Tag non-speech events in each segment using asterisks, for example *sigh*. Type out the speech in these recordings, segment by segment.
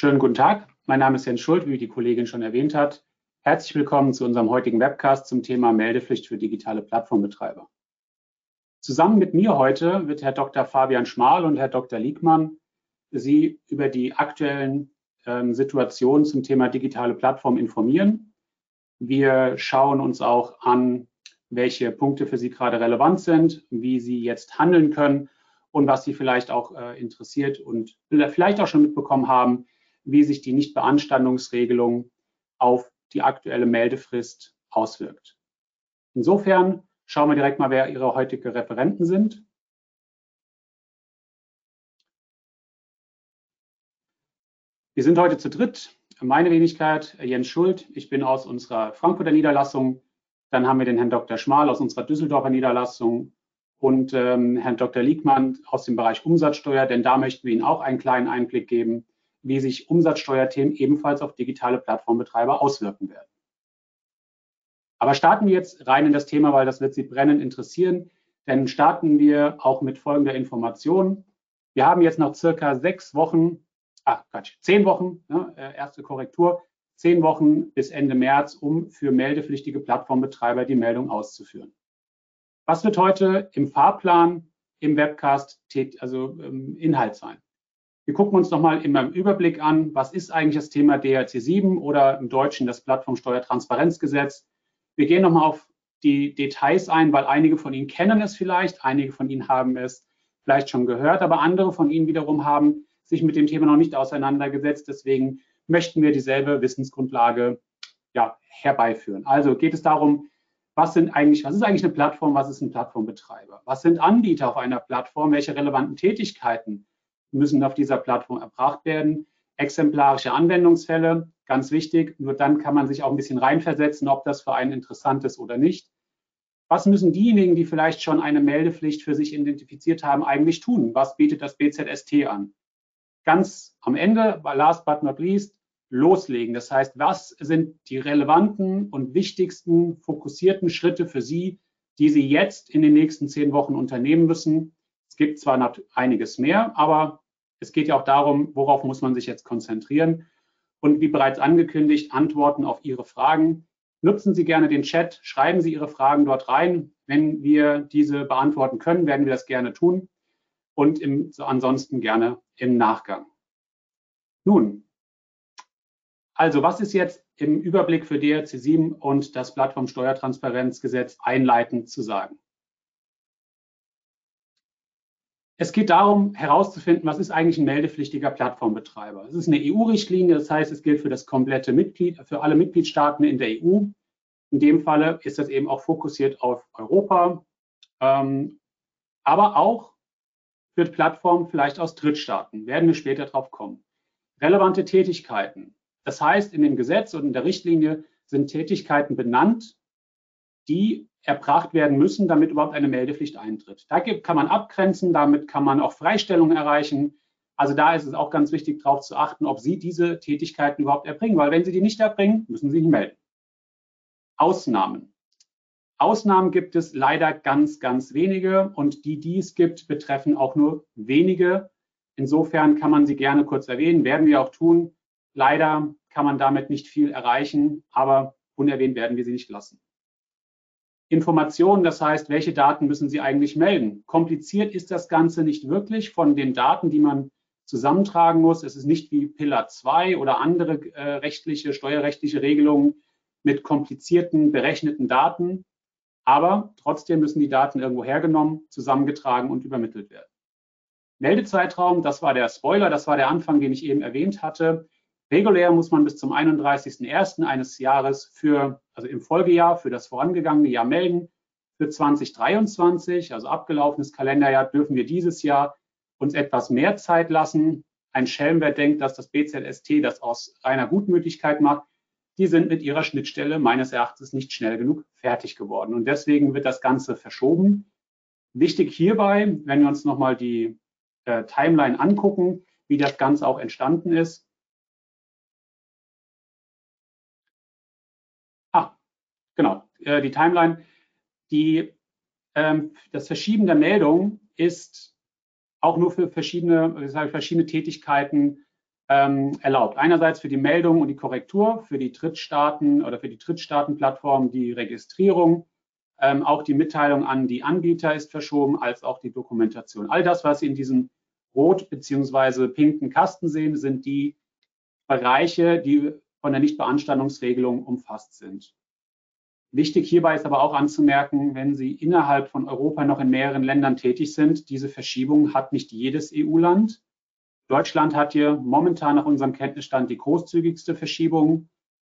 Schönen guten Tag. Mein Name ist Jens Schuld, wie die Kollegin schon erwähnt hat. Herzlich willkommen zu unserem heutigen Webcast zum Thema Meldepflicht für digitale Plattformbetreiber. Zusammen mit mir heute wird Herr Dr. Fabian Schmal und Herr Dr. Liegmann Sie über die aktuellen ähm, Situationen zum Thema digitale Plattform informieren. Wir schauen uns auch an, welche Punkte für Sie gerade relevant sind, wie Sie jetzt handeln können und was Sie vielleicht auch äh, interessiert und vielleicht auch schon mitbekommen haben, wie sich die Nichtbeanstandungsregelung auf die aktuelle Meldefrist auswirkt. Insofern schauen wir direkt mal, wer Ihre heutige Referenten sind. Wir sind heute zu dritt. Meine Wenigkeit, Jens Schuld. Ich bin aus unserer Frankfurter Niederlassung. Dann haben wir den Herrn Dr. Schmal aus unserer Düsseldorfer Niederlassung und ähm, Herrn Dr. Liegmann aus dem Bereich Umsatzsteuer, denn da möchten wir Ihnen auch einen kleinen Einblick geben, wie sich Umsatzsteuerthemen ebenfalls auf digitale Plattformbetreiber auswirken werden. Aber starten wir jetzt rein in das Thema, weil das wird Sie brennend interessieren. Denn starten wir auch mit folgender Information. Wir haben jetzt noch circa sechs Wochen, ach Quatsch, zehn Wochen, ne, äh, erste Korrektur, zehn Wochen bis Ende März, um für meldepflichtige Plattformbetreiber die Meldung auszuführen. Was wird heute im Fahrplan im Webcast also ähm, Inhalt sein? Wir gucken uns nochmal meinem Überblick an, was ist eigentlich das Thema DRC 7 oder im Deutschen das Plattformsteuertransparenzgesetz. Wir gehen nochmal auf die Details ein, weil einige von Ihnen kennen es vielleicht, einige von Ihnen haben es vielleicht schon gehört, aber andere von Ihnen wiederum haben sich mit dem Thema noch nicht auseinandergesetzt. Deswegen möchten wir dieselbe Wissensgrundlage ja, herbeiführen. Also geht es darum, was sind eigentlich, was ist eigentlich eine Plattform, was ist ein Plattformbetreiber? Was sind Anbieter auf einer Plattform? Welche relevanten Tätigkeiten müssen auf dieser Plattform erbracht werden? Exemplarische Anwendungsfälle, ganz wichtig. Nur dann kann man sich auch ein bisschen reinversetzen, ob das für einen interessant ist oder nicht. Was müssen diejenigen, die vielleicht schon eine Meldepflicht für sich identifiziert haben, eigentlich tun? Was bietet das BZST an? Ganz am Ende, last but not least, loslegen. Das heißt, was sind die relevanten und wichtigsten fokussierten Schritte für Sie, die Sie jetzt in den nächsten zehn Wochen unternehmen müssen? Es gibt zwar einiges mehr, aber es geht ja auch darum, worauf muss man sich jetzt konzentrieren. Und wie bereits angekündigt, Antworten auf Ihre Fragen. Nutzen Sie gerne den Chat, schreiben Sie Ihre Fragen dort rein. Wenn wir diese beantworten können, werden wir das gerne tun und im, ansonsten gerne im Nachgang. Nun, also was ist jetzt im Überblick für DRC 7 und das Plattformsteuertransparenzgesetz einleitend zu sagen? Es geht darum, herauszufinden, was ist eigentlich ein meldepflichtiger Plattformbetreiber. Es ist eine EU-Richtlinie, das heißt, es gilt für das komplette Mitglied, für alle Mitgliedstaaten in der EU. In dem Falle ist das eben auch fokussiert auf Europa, ähm, aber auch für Plattformen vielleicht aus Drittstaaten. Werden wir später drauf kommen. Relevante Tätigkeiten. Das heißt, in dem Gesetz und in der Richtlinie sind Tätigkeiten benannt, die erbracht werden müssen, damit überhaupt eine Meldepflicht eintritt. Da kann man abgrenzen, damit kann man auch Freistellungen erreichen. Also da ist es auch ganz wichtig, darauf zu achten, ob Sie diese Tätigkeiten überhaupt erbringen, weil wenn Sie die nicht erbringen, müssen Sie sich melden. Ausnahmen. Ausnahmen gibt es leider ganz, ganz wenige und die, die es gibt, betreffen auch nur wenige. Insofern kann man sie gerne kurz erwähnen, werden wir auch tun. Leider kann man damit nicht viel erreichen, aber unerwähnt werden wir sie nicht lassen. Informationen, das heißt, welche Daten müssen Sie eigentlich melden? Kompliziert ist das Ganze nicht wirklich von den Daten, die man zusammentragen muss. Es ist nicht wie Pillar 2 oder andere äh, rechtliche, steuerrechtliche Regelungen mit komplizierten, berechneten Daten. Aber trotzdem müssen die Daten irgendwo hergenommen, zusammengetragen und übermittelt werden. Meldezeitraum, das war der Spoiler, das war der Anfang, den ich eben erwähnt hatte. Regulär muss man bis zum 31.01. eines Jahres für, also im Folgejahr, für das vorangegangene Jahr melden. Für 2023, also abgelaufenes Kalenderjahr, dürfen wir dieses Jahr uns etwas mehr Zeit lassen. Ein Schelm, wer denkt, dass das BZST das aus reiner Gutmütigkeit macht, die sind mit ihrer Schnittstelle meines Erachtens nicht schnell genug fertig geworden. Und deswegen wird das Ganze verschoben. Wichtig hierbei, wenn wir uns nochmal die äh, Timeline angucken, wie das Ganze auch entstanden ist. Genau, äh, die Timeline. Die, ähm, das Verschieben der Meldung ist auch nur für verschiedene, verschiedene Tätigkeiten ähm, erlaubt. Einerseits für die Meldung und die Korrektur, für die Drittstaaten oder für die Drittstaatenplattform die Registrierung, ähm, auch die Mitteilung an die Anbieter ist verschoben, als auch die Dokumentation. All das, was Sie in diesem rot beziehungsweise pinken Kasten sehen, sind die Bereiche, die von der Nichtbeanstandungsregelung umfasst sind. Wichtig hierbei ist aber auch anzumerken, wenn Sie innerhalb von Europa noch in mehreren Ländern tätig sind, diese Verschiebung hat nicht jedes EU-Land. Deutschland hat hier momentan nach unserem Kenntnisstand die großzügigste Verschiebung.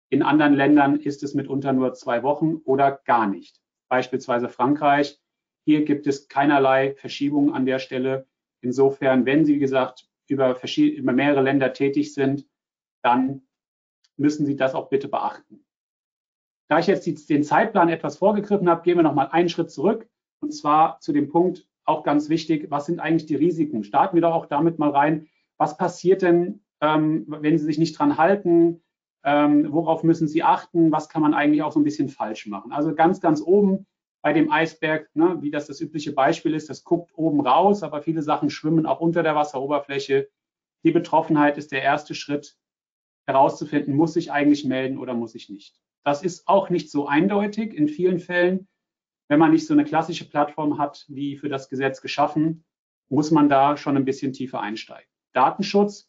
In anderen Ländern ist es mitunter nur zwei Wochen oder gar nicht. Beispielsweise Frankreich. Hier gibt es keinerlei Verschiebung an der Stelle. Insofern, wenn Sie, wie gesagt, über, über mehrere Länder tätig sind, dann müssen Sie das auch bitte beachten. Da ich jetzt den Zeitplan etwas vorgegriffen habe, gehen wir noch mal einen Schritt zurück und zwar zu dem Punkt, auch ganz wichtig, was sind eigentlich die Risiken? Starten wir doch auch damit mal rein, was passiert denn, ähm, wenn Sie sich nicht dran halten? Ähm, worauf müssen Sie achten? Was kann man eigentlich auch so ein bisschen falsch machen? Also ganz, ganz oben bei dem Eisberg, ne, wie das das übliche Beispiel ist, das guckt oben raus, aber viele Sachen schwimmen auch unter der Wasseroberfläche. Die Betroffenheit ist der erste Schritt, herauszufinden, muss ich eigentlich melden oder muss ich nicht. Das ist auch nicht so eindeutig in vielen Fällen. Wenn man nicht so eine klassische Plattform hat, wie für das Gesetz geschaffen, muss man da schon ein bisschen tiefer einsteigen. Datenschutz,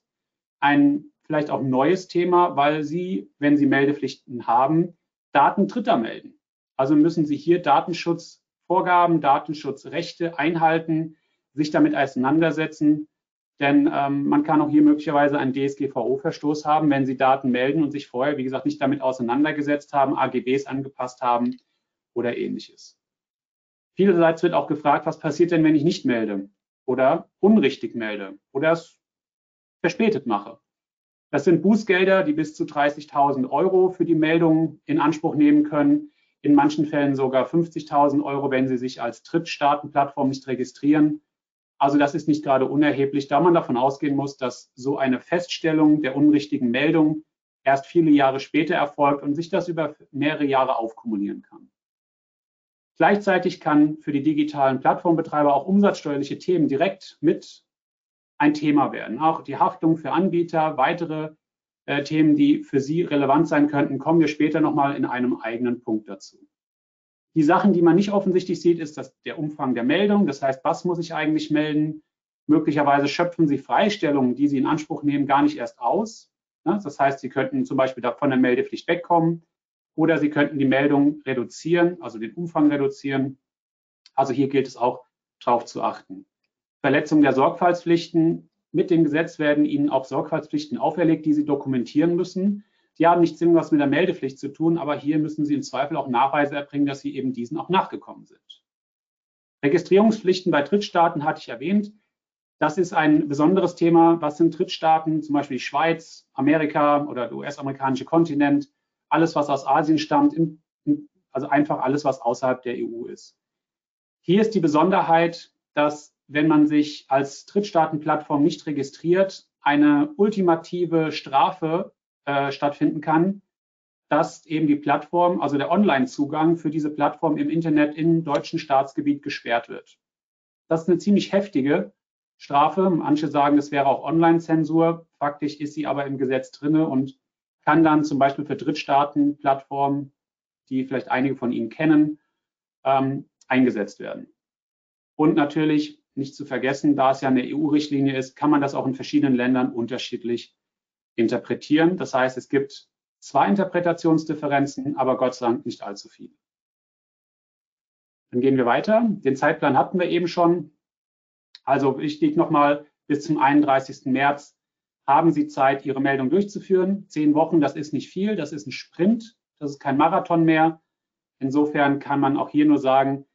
ein vielleicht auch neues Thema, weil Sie, wenn Sie Meldepflichten haben, Daten Dritter melden. Also müssen Sie hier Datenschutzvorgaben, Datenschutzrechte einhalten, sich damit auseinandersetzen. Denn ähm, man kann auch hier möglicherweise einen DSGVO-Verstoß haben, wenn Sie Daten melden und sich vorher, wie gesagt, nicht damit auseinandergesetzt haben, AGBs angepasst haben oder ähnliches. Vielerseits wird auch gefragt, was passiert denn, wenn ich nicht melde oder unrichtig melde oder es verspätet mache. Das sind Bußgelder, die bis zu 30.000 Euro für die Meldung in Anspruch nehmen können. In manchen Fällen sogar 50.000 Euro, wenn Sie sich als Drittstaatenplattform nicht registrieren also das ist nicht gerade unerheblich, da man davon ausgehen muss, dass so eine Feststellung der unrichtigen Meldung erst viele Jahre später erfolgt und sich das über mehrere Jahre aufkumulieren kann. Gleichzeitig kann für die digitalen Plattformbetreiber auch umsatzsteuerliche Themen direkt mit ein Thema werden. Auch die Haftung für Anbieter, weitere äh, Themen, die für Sie relevant sein könnten, kommen wir später nochmal in einem eigenen Punkt dazu. Die Sachen, die man nicht offensichtlich sieht, ist das, der Umfang der Meldung. Das heißt, was muss ich eigentlich melden? Möglicherweise schöpfen Sie Freistellungen, die Sie in Anspruch nehmen, gar nicht erst aus. Das heißt, Sie könnten zum Beispiel von der Meldepflicht wegkommen oder Sie könnten die Meldung reduzieren, also den Umfang reduzieren. Also hier gilt es auch darauf zu achten. Verletzung der Sorgfaltspflichten. Mit dem Gesetz werden Ihnen auch Sorgfaltspflichten auferlegt, die Sie dokumentieren müssen. Die haben nicht zwingend was mit der Meldepflicht zu tun, aber hier müssen Sie im Zweifel auch Nachweise erbringen, dass Sie eben diesen auch nachgekommen sind. Registrierungspflichten bei Drittstaaten hatte ich erwähnt. Das ist ein besonderes Thema. Was sind Drittstaaten? Zum Beispiel die Schweiz, Amerika oder der US-amerikanische Kontinent. Alles, was aus Asien stammt, also einfach alles, was außerhalb der EU ist. Hier ist die Besonderheit, dass wenn man sich als Drittstaatenplattform nicht registriert, eine ultimative Strafe äh, stattfinden kann, dass eben die Plattform, also der Online-Zugang für diese Plattform im Internet im deutschen Staatsgebiet gesperrt wird. Das ist eine ziemlich heftige Strafe. Manche sagen, es wäre auch Online-Zensur. Faktisch ist sie aber im Gesetz drinne und kann dann zum Beispiel für Drittstaaten-Plattformen, die vielleicht einige von Ihnen kennen, ähm, eingesetzt werden. Und natürlich nicht zu vergessen, da es ja eine EU-Richtlinie ist, kann man das auch in verschiedenen Ländern unterschiedlich interpretieren. Das heißt, es gibt zwei Interpretationsdifferenzen, aber Gott sei Dank nicht allzu viele. Dann gehen wir weiter. Den Zeitplan hatten wir eben schon. Also wichtig nochmal, bis zum 31. März haben Sie Zeit, Ihre Meldung durchzuführen. Zehn Wochen, das ist nicht viel, das ist ein Sprint, das ist kein Marathon mehr. Insofern kann man auch hier nur sagen,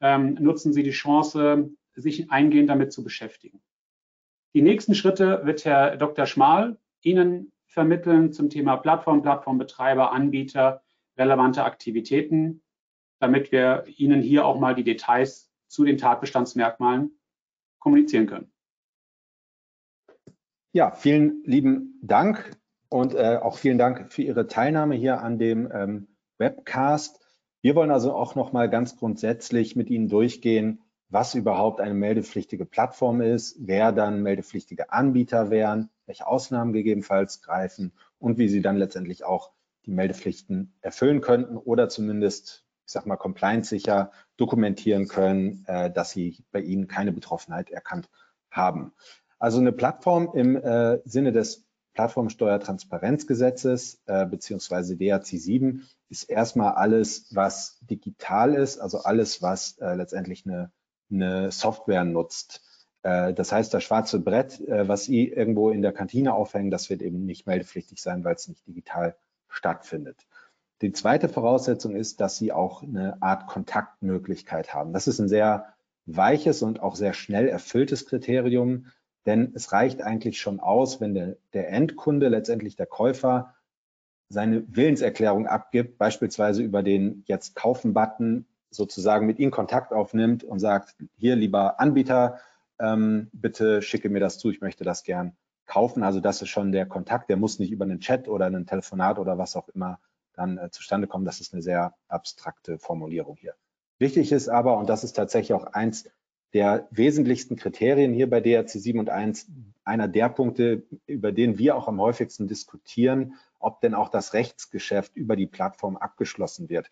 ähm, nutzen Sie die Chance, sich eingehend damit zu beschäftigen. Die nächsten Schritte wird Herr Dr. Schmal Ihnen vermitteln zum Thema Plattform, Plattformbetreiber, Anbieter, relevante Aktivitäten, damit wir Ihnen hier auch mal die Details zu den Tatbestandsmerkmalen kommunizieren können. Ja, vielen lieben Dank und äh, auch vielen Dank für Ihre Teilnahme hier an dem ähm, Webcast. Wir wollen also auch noch mal ganz grundsätzlich mit Ihnen durchgehen, was überhaupt eine meldepflichtige Plattform ist, wer dann meldepflichtige Anbieter wären, welche Ausnahmen gegebenenfalls greifen und wie sie dann letztendlich auch die Meldepflichten erfüllen könnten oder zumindest, ich sag mal, compliance-sicher dokumentieren können, äh, dass sie bei ihnen keine Betroffenheit erkannt haben. Also eine Plattform im äh, Sinne des Plattformsteuertransparenzgesetzes äh, beziehungsweise DRC 7 ist erstmal alles, was digital ist, also alles, was äh, letztendlich eine, eine Software nutzt. Äh, das heißt, das schwarze Brett, äh, was Sie irgendwo in der Kantine aufhängen, das wird eben nicht meldepflichtig sein, weil es nicht digital stattfindet. Die zweite Voraussetzung ist, dass Sie auch eine Art Kontaktmöglichkeit haben. Das ist ein sehr weiches und auch sehr schnell erfülltes Kriterium, denn es reicht eigentlich schon aus, wenn der, der Endkunde, letztendlich der Käufer, seine Willenserklärung abgibt, beispielsweise über den Jetzt kaufen-Button sozusagen mit Ihnen Kontakt aufnimmt und sagt, hier lieber Anbieter, ähm, bitte schicke mir das zu, ich möchte das gern kaufen. Also das ist schon der Kontakt, der muss nicht über einen Chat oder ein Telefonat oder was auch immer dann äh, zustande kommen. Das ist eine sehr abstrakte Formulierung hier. Wichtig ist aber, und das ist tatsächlich auch eins der wesentlichsten Kriterien hier bei DRC 7 und 1, einer der Punkte, über den wir auch am häufigsten diskutieren, ob denn auch das Rechtsgeschäft über die Plattform abgeschlossen wird.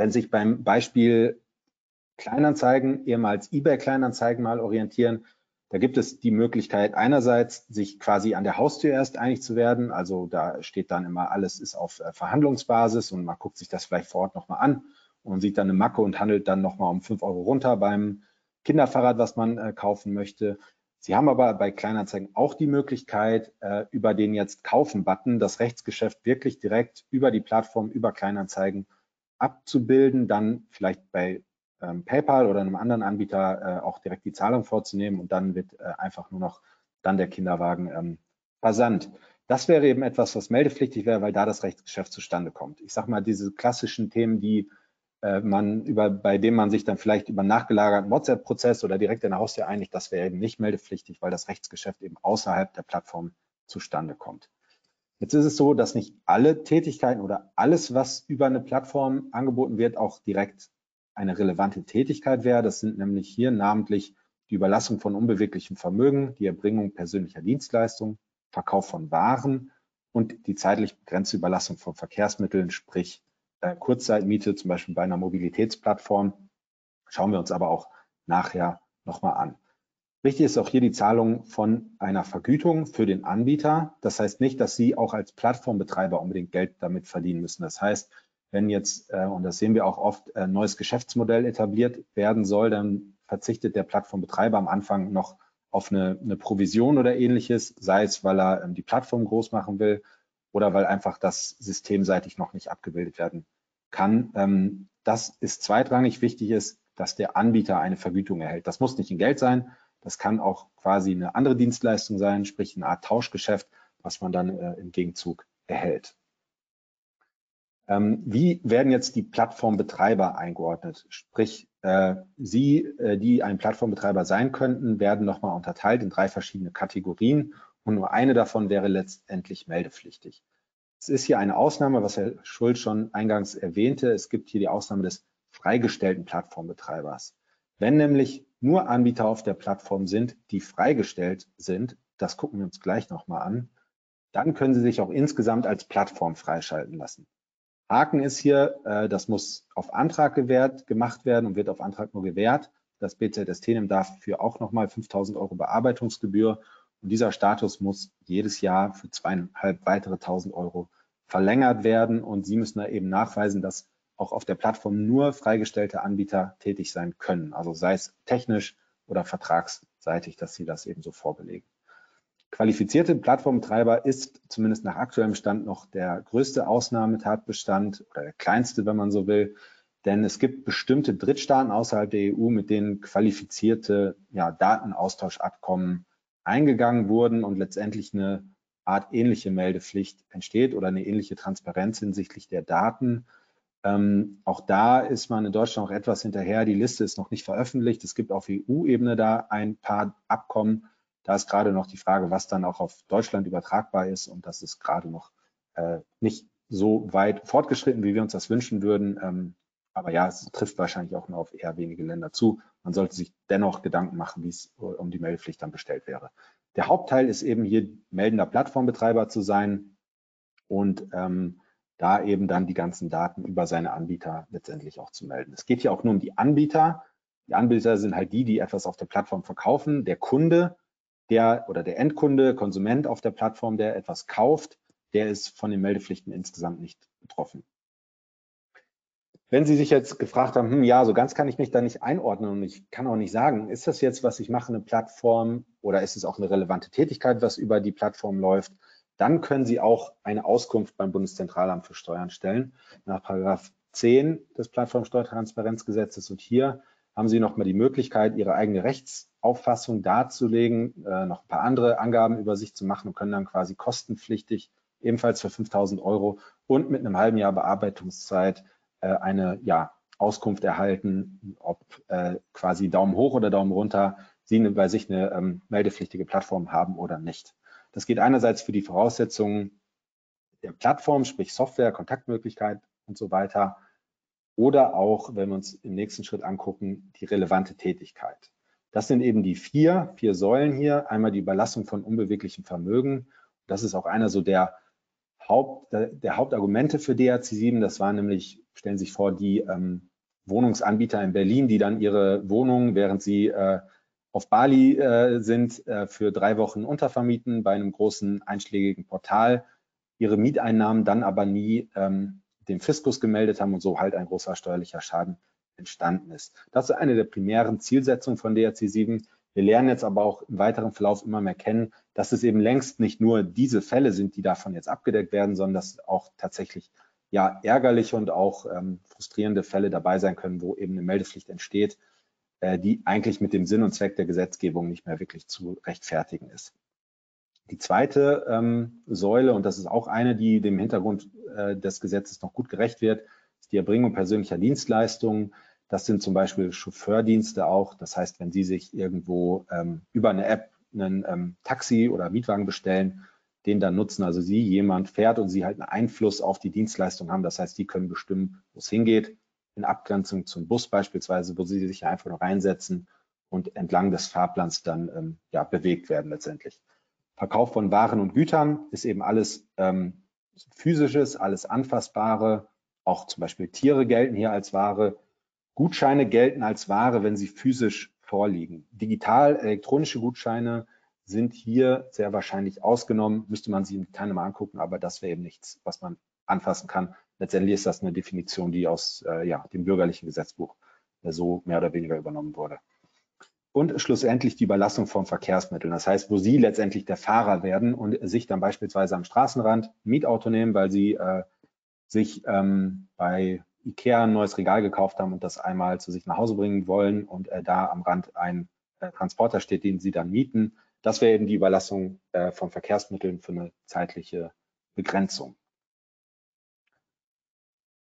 Wenn sich beim Beispiel Kleinanzeigen, ehemals eBay Kleinanzeigen mal orientieren, da gibt es die Möglichkeit einerseits, sich quasi an der Haustür erst einig zu werden. Also da steht dann immer, alles ist auf äh, Verhandlungsbasis und man guckt sich das vielleicht vor Ort nochmal an und sieht dann eine Macke und handelt dann nochmal um fünf Euro runter beim Kinderfahrrad, was man äh, kaufen möchte. Sie haben aber bei Kleinanzeigen auch die Möglichkeit, äh, über den jetzt Kaufen-Button das Rechtsgeschäft wirklich direkt über die Plattform, über Kleinanzeigen abzubilden, dann vielleicht bei ähm, PayPal oder einem anderen Anbieter äh, auch direkt die Zahlung vorzunehmen und dann wird äh, einfach nur noch dann der Kinderwagen ähm, versandt. Das wäre eben etwas, was meldepflichtig wäre, weil da das Rechtsgeschäft zustande kommt. Ich sage mal, diese klassischen Themen, die äh, man über, bei dem man sich dann vielleicht über einen nachgelagerten WhatsApp-Prozess oder direkt in der Haustür einigt, das wäre eben nicht meldepflichtig, weil das Rechtsgeschäft eben außerhalb der Plattform zustande kommt. Jetzt ist es so, dass nicht alle Tätigkeiten oder alles, was über eine Plattform angeboten wird, auch direkt eine relevante Tätigkeit wäre. Das sind nämlich hier namentlich die Überlassung von unbeweglichem Vermögen, die Erbringung persönlicher Dienstleistungen, Verkauf von Waren und die zeitlich begrenzte Überlassung von Verkehrsmitteln, sprich äh, Kurzzeitmiete, zum Beispiel bei einer Mobilitätsplattform. Schauen wir uns aber auch nachher nochmal an. Wichtig ist auch hier die Zahlung von einer Vergütung für den Anbieter. Das heißt nicht, dass Sie auch als Plattformbetreiber unbedingt Geld damit verdienen müssen. Das heißt, wenn jetzt, äh, und das sehen wir auch oft, ein neues Geschäftsmodell etabliert werden soll, dann verzichtet der Plattformbetreiber am Anfang noch auf eine, eine Provision oder ähnliches, sei es, weil er ähm, die Plattform groß machen will oder weil einfach das systemseitig noch nicht abgebildet werden kann. Ähm, das ist zweitrangig. Wichtig ist, dass der Anbieter eine Vergütung erhält. Das muss nicht in Geld sein, das kann auch quasi eine andere Dienstleistung sein, sprich eine Art Tauschgeschäft, was man dann äh, im Gegenzug erhält. Ähm, wie werden jetzt die Plattformbetreiber eingeordnet? Sprich, äh, Sie, äh, die ein Plattformbetreiber sein könnten, werden nochmal unterteilt in drei verschiedene Kategorien und nur eine davon wäre letztendlich meldepflichtig. Es ist hier eine Ausnahme, was Herr Schulz schon eingangs erwähnte. Es gibt hier die Ausnahme des freigestellten Plattformbetreibers. Wenn nämlich nur Anbieter auf der Plattform sind, die freigestellt sind, das gucken wir uns gleich nochmal an, dann können Sie sich auch insgesamt als Plattform freischalten lassen. Haken ist hier, äh, das muss auf Antrag gewährt, gemacht werden und wird auf Antrag nur gewährt. Das BZST nimmt dafür auch nochmal 5000 Euro Bearbeitungsgebühr und dieser Status muss jedes Jahr für zweieinhalb weitere 1000 Euro verlängert werden und Sie müssen da eben nachweisen, dass auch auf der Plattform nur freigestellte Anbieter tätig sein können. Also sei es technisch oder vertragsseitig, dass Sie das eben so vorbelegen. Qualifizierte Plattformbetreiber ist zumindest nach aktuellem Stand noch der größte Ausnahmetatbestand oder der kleinste, wenn man so will. Denn es gibt bestimmte Drittstaaten außerhalb der EU, mit denen qualifizierte ja, Datenaustauschabkommen eingegangen wurden und letztendlich eine Art ähnliche Meldepflicht entsteht oder eine ähnliche Transparenz hinsichtlich der Daten. Ähm, auch da ist man in Deutschland noch etwas hinterher. Die Liste ist noch nicht veröffentlicht. Es gibt auf EU-Ebene da ein paar Abkommen. Da ist gerade noch die Frage, was dann auch auf Deutschland übertragbar ist. Und das ist gerade noch äh, nicht so weit fortgeschritten, wie wir uns das wünschen würden. Ähm, Aber ja, es trifft wahrscheinlich auch nur auf eher wenige Länder zu. Man sollte sich dennoch Gedanken machen, wie es um die Meldepflicht dann bestellt wäre. Der Hauptteil ist eben hier meldender Plattformbetreiber zu sein und ähm, da eben dann die ganzen Daten über seine Anbieter letztendlich auch zu melden. Es geht hier auch nur um die Anbieter. Die Anbieter sind halt die, die etwas auf der Plattform verkaufen. Der Kunde, der oder der Endkunde, Konsument auf der Plattform, der etwas kauft, der ist von den Meldepflichten insgesamt nicht betroffen. Wenn Sie sich jetzt gefragt haben, hm, ja, so ganz kann ich mich da nicht einordnen und ich kann auch nicht sagen, ist das jetzt, was ich mache, eine Plattform oder ist es auch eine relevante Tätigkeit, was über die Plattform läuft, dann können Sie auch eine Auskunft beim Bundeszentralamt für Steuern stellen nach Paragraph 10 des Plattformsteuertransparenzgesetzes und hier haben Sie nochmal die Möglichkeit, Ihre eigene Rechtsauffassung darzulegen, äh, noch ein paar andere Angaben über sich zu machen und können dann quasi kostenpflichtig ebenfalls für 5000 Euro und mit einem halben Jahr Bearbeitungszeit äh, eine ja, Auskunft erhalten, ob äh, quasi Daumen hoch oder Daumen runter Sie bei sich eine ähm, meldepflichtige Plattform haben oder nicht. Das geht einerseits für die Voraussetzungen der Plattform, sprich Software, Kontaktmöglichkeit und so weiter, oder auch, wenn wir uns im nächsten Schritt angucken, die relevante Tätigkeit. Das sind eben die vier, vier Säulen hier. Einmal die Überlassung von unbeweglichem Vermögen. Das ist auch einer so der, Haupt, der Hauptargumente für DRC7. Das war nämlich stellen Sie sich vor, die ähm, Wohnungsanbieter in Berlin, die dann ihre Wohnungen, während sie äh, auf Bali äh, sind, äh, für drei Wochen untervermieten bei einem großen einschlägigen Portal, ihre Mieteinnahmen dann aber nie ähm, dem Fiskus gemeldet haben und so halt ein großer steuerlicher Schaden entstanden ist. Das ist eine der primären Zielsetzungen von DRC 7. Wir lernen jetzt aber auch im weiteren Verlauf immer mehr kennen, dass es eben längst nicht nur diese Fälle sind, die davon jetzt abgedeckt werden, sondern dass auch tatsächlich ja ärgerliche und auch ähm, frustrierende Fälle dabei sein können, wo eben eine Meldepflicht entsteht, die eigentlich mit dem Sinn und Zweck der Gesetzgebung nicht mehr wirklich zu rechtfertigen ist. Die zweite ähm, Säule, und das ist auch eine, die dem Hintergrund äh, des Gesetzes noch gut gerecht wird, ist die Erbringung persönlicher Dienstleistungen. Das sind zum Beispiel Chauffeurdienste auch. Das heißt, wenn Sie sich irgendwo ähm, über eine App einen ähm, Taxi oder Mietwagen bestellen, den dann nutzen. Also sie, jemand fährt und sie halt einen Einfluss auf die Dienstleistung haben. Das heißt, die können bestimmen, wo es hingeht, in Abgrenzung zum Bus beispielsweise, wo sie sich einfach noch reinsetzen und entlang des Fahrplans dann ähm, ja, bewegt werden letztendlich. Verkauf von Waren und Gütern ist eben alles ähm, physisches, alles anfassbare. Auch zum Beispiel Tiere gelten hier als Ware. Gutscheine gelten als Ware, wenn sie physisch vorliegen. Digital, elektronische Gutscheine sind hier sehr wahrscheinlich ausgenommen. Müsste man sich im Detail mal angucken, aber das wäre eben nichts, was man anfassen kann. Letztendlich ist das eine Definition, die aus äh, ja, dem bürgerlichen Gesetzbuch äh, so mehr oder weniger übernommen wurde. Und schlussendlich die Überlassung von Verkehrsmitteln. Das heißt, wo Sie letztendlich der Fahrer werden und sich dann beispielsweise am Straßenrand Mietauto nehmen, weil Sie äh, sich ähm, bei Ikea ein neues Regal gekauft haben und das einmal zu sich nach Hause bringen wollen und äh, da am Rand ein äh, Transporter steht, den Sie dann mieten, das wäre eben die Überlassung äh, von Verkehrsmitteln für eine zeitliche Begrenzung.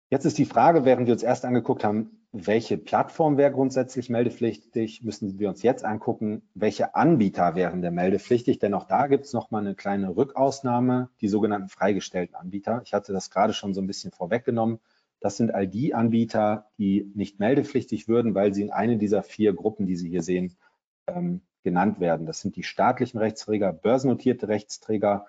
Jetzt ist die Frage, während wir uns erst angeguckt haben, welche Plattform wäre grundsätzlich meldepflichtig, müssen wir uns jetzt angucken, welche Anbieter wären der meldepflichtig, denn auch da gibt es nochmal eine kleine Rückausnahme, die sogenannten freigestellten Anbieter. Ich hatte das gerade schon so ein bisschen vorweggenommen. Das sind all die Anbieter, die nicht meldepflichtig würden, weil sie in eine dieser vier Gruppen, die Sie hier sehen, ähm, genannt werden. Das sind die staatlichen Rechtsträger, börsennotierte Rechtsträger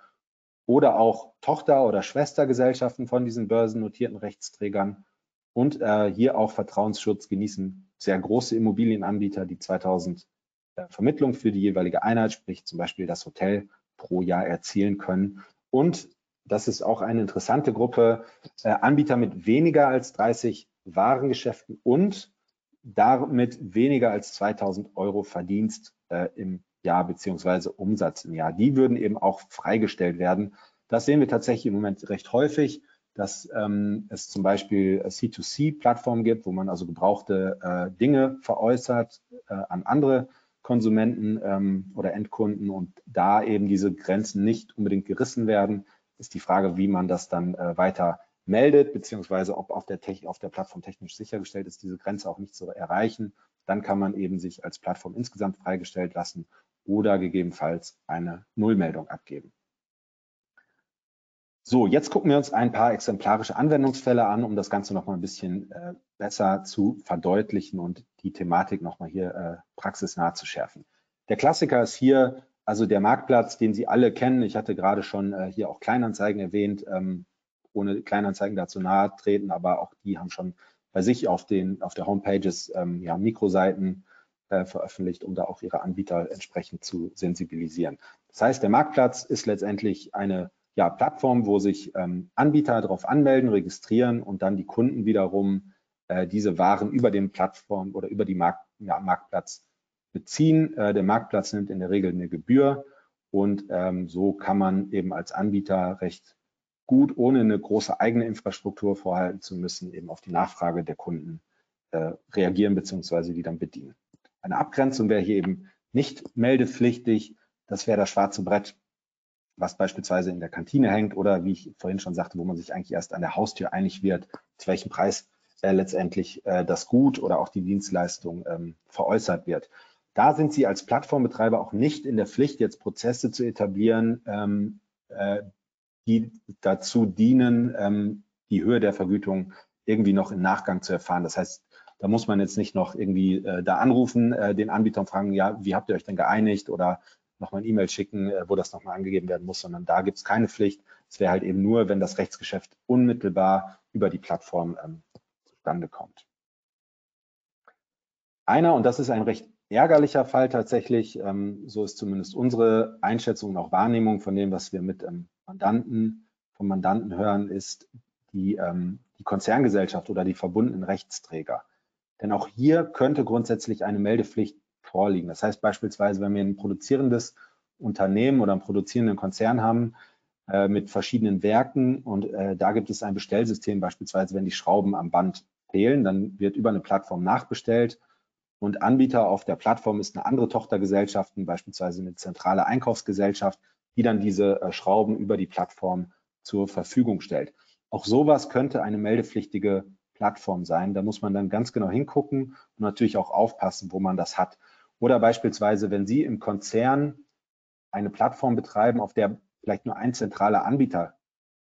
oder auch Tochter- oder Schwestergesellschaften von diesen börsennotierten Rechtsträgern. Und äh, hier auch Vertrauensschutz genießen sehr große Immobilienanbieter, die 2000 äh, Vermittlung für die jeweilige Einheit, sprich zum Beispiel das Hotel, pro Jahr erzielen können. Und das ist auch eine interessante Gruppe, äh, Anbieter mit weniger als 30 Warengeschäften und damit weniger als 2000 Euro Verdienst äh, im Jahr beziehungsweise Umsatz im Jahr. Die würden eben auch freigestellt werden. Das sehen wir tatsächlich im Moment recht häufig, dass ähm, es zum Beispiel C2C-Plattformen gibt, wo man also gebrauchte äh, Dinge veräußert äh, an andere Konsumenten ähm, oder Endkunden und da eben diese Grenzen nicht unbedingt gerissen werden, ist die Frage, wie man das dann äh, weiter meldet, beziehungsweise ob auf der, auf der Plattform technisch sichergestellt ist, diese Grenze auch nicht zu erreichen dann kann man eben sich als Plattform insgesamt freigestellt lassen oder gegebenenfalls eine Nullmeldung abgeben. So, jetzt gucken wir uns ein paar exemplarische Anwendungsfälle an, um das Ganze noch mal ein bisschen äh, besser zu verdeutlichen und die Thematik noch mal hier äh, praxisnah zu schärfen. Der Klassiker ist hier also der Marktplatz, den Sie alle kennen. Ich hatte gerade schon äh, hier auch Kleinanzeigen erwähnt, ähm, ohne Kleinanzeigen dazu nahe treten, aber auch die haben schon bei sich auf, den, auf der Homepages ähm, ja, Mikroseiten äh, veröffentlicht, um da auch ihre Anbieter entsprechend zu sensibilisieren. Das heißt, der Marktplatz ist letztendlich eine ja, Plattform, wo sich ähm, Anbieter darauf anmelden, registrieren und dann die Kunden wiederum äh, diese Waren über den Plattform oder über die Markt, ja, Marktplatz beziehen. Äh, der Marktplatz nimmt in der Regel eine Gebühr und ähm, so kann man eben als Anbieter recht gut, ohne eine große eigene Infrastruktur vorhalten zu müssen, eben auf die Nachfrage der Kunden äh, reagieren bzw. die dann bedienen. Eine Abgrenzung wäre hier eben nicht meldepflichtig. Das wäre das schwarze Brett was beispielsweise in der Kantine hängt oder wie ich vorhin schon sagte, wo man sich eigentlich erst an der Haustür einig wird, zu welchem Preis äh, letztendlich äh, das Gut oder auch die Dienstleistung ähm, veräußert wird. Da sind Sie als Plattformbetreiber auch nicht in der Pflicht, jetzt Prozesse zu etablieren, ähm, äh, die dazu dienen, ähm, die Höhe der Vergütung irgendwie noch im Nachgang zu erfahren. Das heißt, da muss man jetzt nicht noch irgendwie äh, da anrufen, äh, den Anbieter und fragen, ja, wie habt ihr euch denn geeinigt oder nochmal ein E-Mail schicken, äh, wo das nochmal angegeben werden muss, sondern da gibt es keine Pflicht. Es wäre halt eben nur, wenn das Rechtsgeschäft unmittelbar über die Plattform ähm, zustande kommt. Einer, und das ist ein recht ärgerlicher Fall tatsächlich, ähm, so ist zumindest unsere Einschätzung und auch Wahrnehmung von dem, was wir mit ähm, Mandanten, vom Mandanten hören, ist die, ähm, die Konzerngesellschaft oder die verbundenen Rechtsträger. Denn auch hier könnte grundsätzlich eine Meldepflicht vorliegen. Das heißt beispielsweise, wenn wir ein produzierendes Unternehmen oder einen produzierenden Konzern haben äh, mit verschiedenen Werken und äh, da gibt es ein Bestellsystem, beispielsweise wenn die Schrauben am Band fehlen, dann wird über eine Plattform nachbestellt und Anbieter auf der Plattform ist eine andere Tochtergesellschaft, beispielsweise eine zentrale Einkaufsgesellschaft, die dann diese äh, Schrauben über die Plattform zur Verfügung stellt. Auch sowas könnte eine meldepflichtige Plattform sein. Da muss man dann ganz genau hingucken und natürlich auch aufpassen, wo man das hat. Oder beispielsweise, wenn Sie im Konzern eine Plattform betreiben, auf der vielleicht nur ein zentraler Anbieter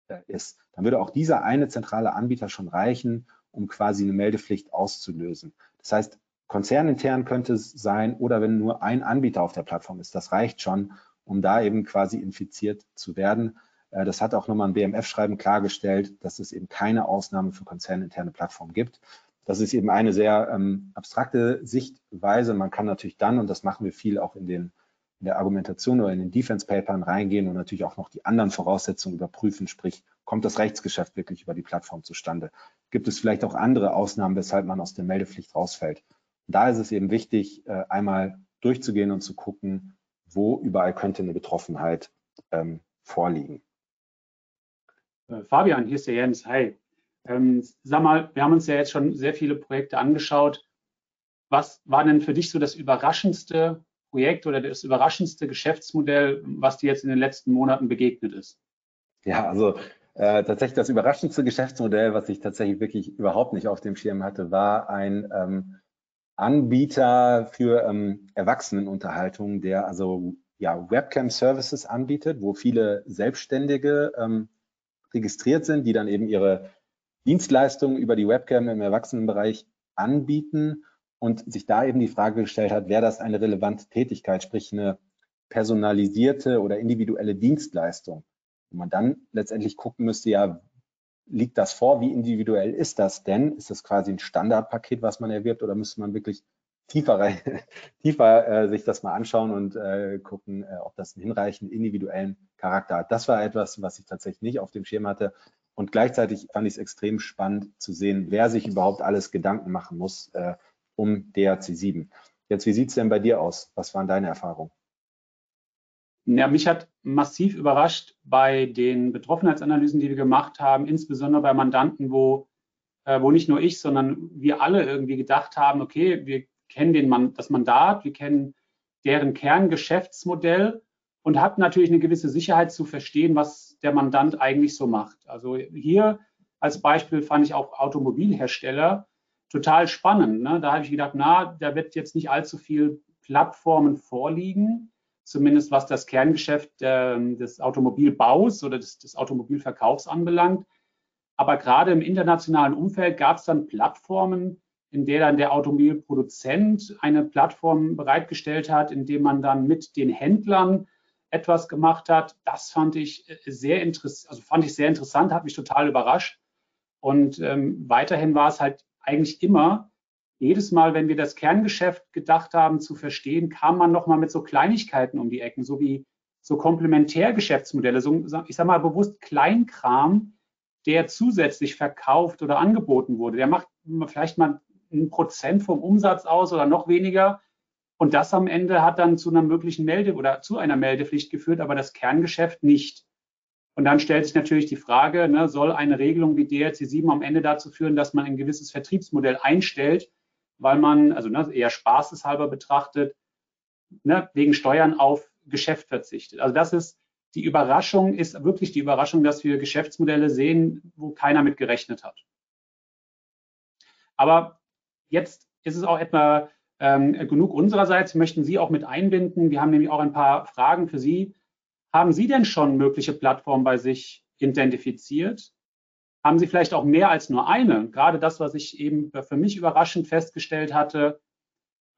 äh, ist, dann würde auch dieser eine zentrale Anbieter schon reichen, um quasi eine Meldepflicht auszulösen. Das heißt, konzernintern könnte es sein oder wenn nur ein Anbieter auf der Plattform ist, das reicht schon, um da eben quasi infiziert zu werden. Äh, das hat auch nochmal ein BMF-Schreiben klargestellt, dass es eben keine Ausnahme für konzerninterne Plattformen gibt. Das ist eben eine sehr ähm, abstrakte Sichtweise. Man kann natürlich dann, und das machen wir viel auch in, den, in der Argumentation oder in den Defense-Papern reingehen und natürlich auch noch die anderen Voraussetzungen überprüfen, sprich, kommt das Rechtsgeschäft wirklich über die Plattform zustande? Gibt es vielleicht auch andere Ausnahmen, weshalb man aus der Meldepflicht rausfällt? Da ist es eben wichtig, äh, einmal durchzugehen und zu gucken, wo überall könnte eine Betroffenheit ähm, vorliegen. Äh, Fabian, hier ist der Jens. Hi. Ähm, sag mal, wir haben uns ja jetzt schon sehr viele Projekte angeschaut. Was war denn für dich so das überraschendste Projekt oder das überraschendste Geschäftsmodell, was dir jetzt in den letzten Monaten begegnet ist? Ja, also äh, tatsächlich das überraschendste Geschäftsmodell, was ich tatsächlich wirklich überhaupt nicht auf dem Schirm hatte, war ein ähm, Anbieter für ähm, Erwachsenenunterhaltung, der also ja, Webcam-Services anbietet, wo viele Selbstständige ähm, registriert sind, die dann eben ihre Dienstleistungen über die Webcam im Erwachsenenbereich anbieten und sich da eben die Frage gestellt hat, wäre das eine relevante Tätigkeit, sprich eine personalisierte oder individuelle Dienstleistung. Und man dann letztendlich gucken müsste, ja, liegt das vor? Wie individuell ist das denn? Ist das quasi ein Standardpaket, was man erwirbt oder müsste man wirklich tiefer, *laughs* tiefer äh, sich das mal anschauen und äh, gucken, äh, ob das einen hinreichend individuellen Charakter hat. Das war etwas, was ich tatsächlich nicht auf dem Schirm hatte. Und gleichzeitig fand ich es extrem spannend zu sehen, wer sich überhaupt alles Gedanken machen muss äh, um DRC 7. Jetzt, wie sieht es denn bei dir aus? Was waren deine Erfahrungen? Ja, mich hat massiv überrascht bei den Betroffenheitsanalysen, die wir gemacht haben, insbesondere bei Mandanten, wo, äh, wo nicht nur ich, sondern wir alle irgendwie gedacht haben, okay, wir kennen den Man das Mandat, wir kennen deren Kerngeschäftsmodell und hatten natürlich eine gewisse Sicherheit zu verstehen, was der Mandant eigentlich so macht. Also hier als Beispiel fand ich auch Automobilhersteller total spannend. Ne? Da habe ich gedacht, na, da wird jetzt nicht allzu viel Plattformen vorliegen. zumindest was das Kerngeschäft äh, des Automobilbaus oder des, des Automobilverkaufs anbelangt. Aber gerade im internationalen Umfeld gab es dann Plattformen, in der dann der Automobilproduzent eine Plattform bereitgestellt hat, in dem man dann mit den Händlern etwas gemacht hat. Das fand ich äh, sehr interessant, also fand ich sehr interessant, hat mich total überrascht. Und ähm, weiterhin war es halt eigentlich immer, jedes Mal, wenn wir das Kerngeschäft gedacht haben zu verstehen, kam man nochmal mit so Kleinigkeiten um die Ecken, so wie so Komplementärgeschäftsmodelle, so, ich sage mal bewusst Kleinkram, der zusätzlich verkauft oder angeboten wurde. Der macht vielleicht mal ein Prozent vom Umsatz aus oder noch weniger. Und das am Ende hat dann zu einer möglichen Melde- oder zu einer Meldepflicht geführt, aber das Kerngeschäft nicht. Und dann stellt sich natürlich die Frage, ne, soll eine Regelung wie DRC 7 am Ende dazu führen, dass man ein gewisses Vertriebsmodell einstellt, weil man, also ne, eher spaßeshalber betrachtet, ne, wegen Steuern auf Geschäft verzichtet. Also das ist die Überraschung, ist wirklich die Überraschung, dass wir Geschäftsmodelle sehen, wo keiner mit gerechnet hat. Aber Jetzt ist es auch etwa ähm, genug unsererseits. Möchten Sie auch mit einbinden? Wir haben nämlich auch ein paar Fragen für Sie. Haben Sie denn schon mögliche Plattformen bei sich identifiziert? Haben Sie vielleicht auch mehr als nur eine? Gerade das, was ich eben für mich überraschend festgestellt hatte.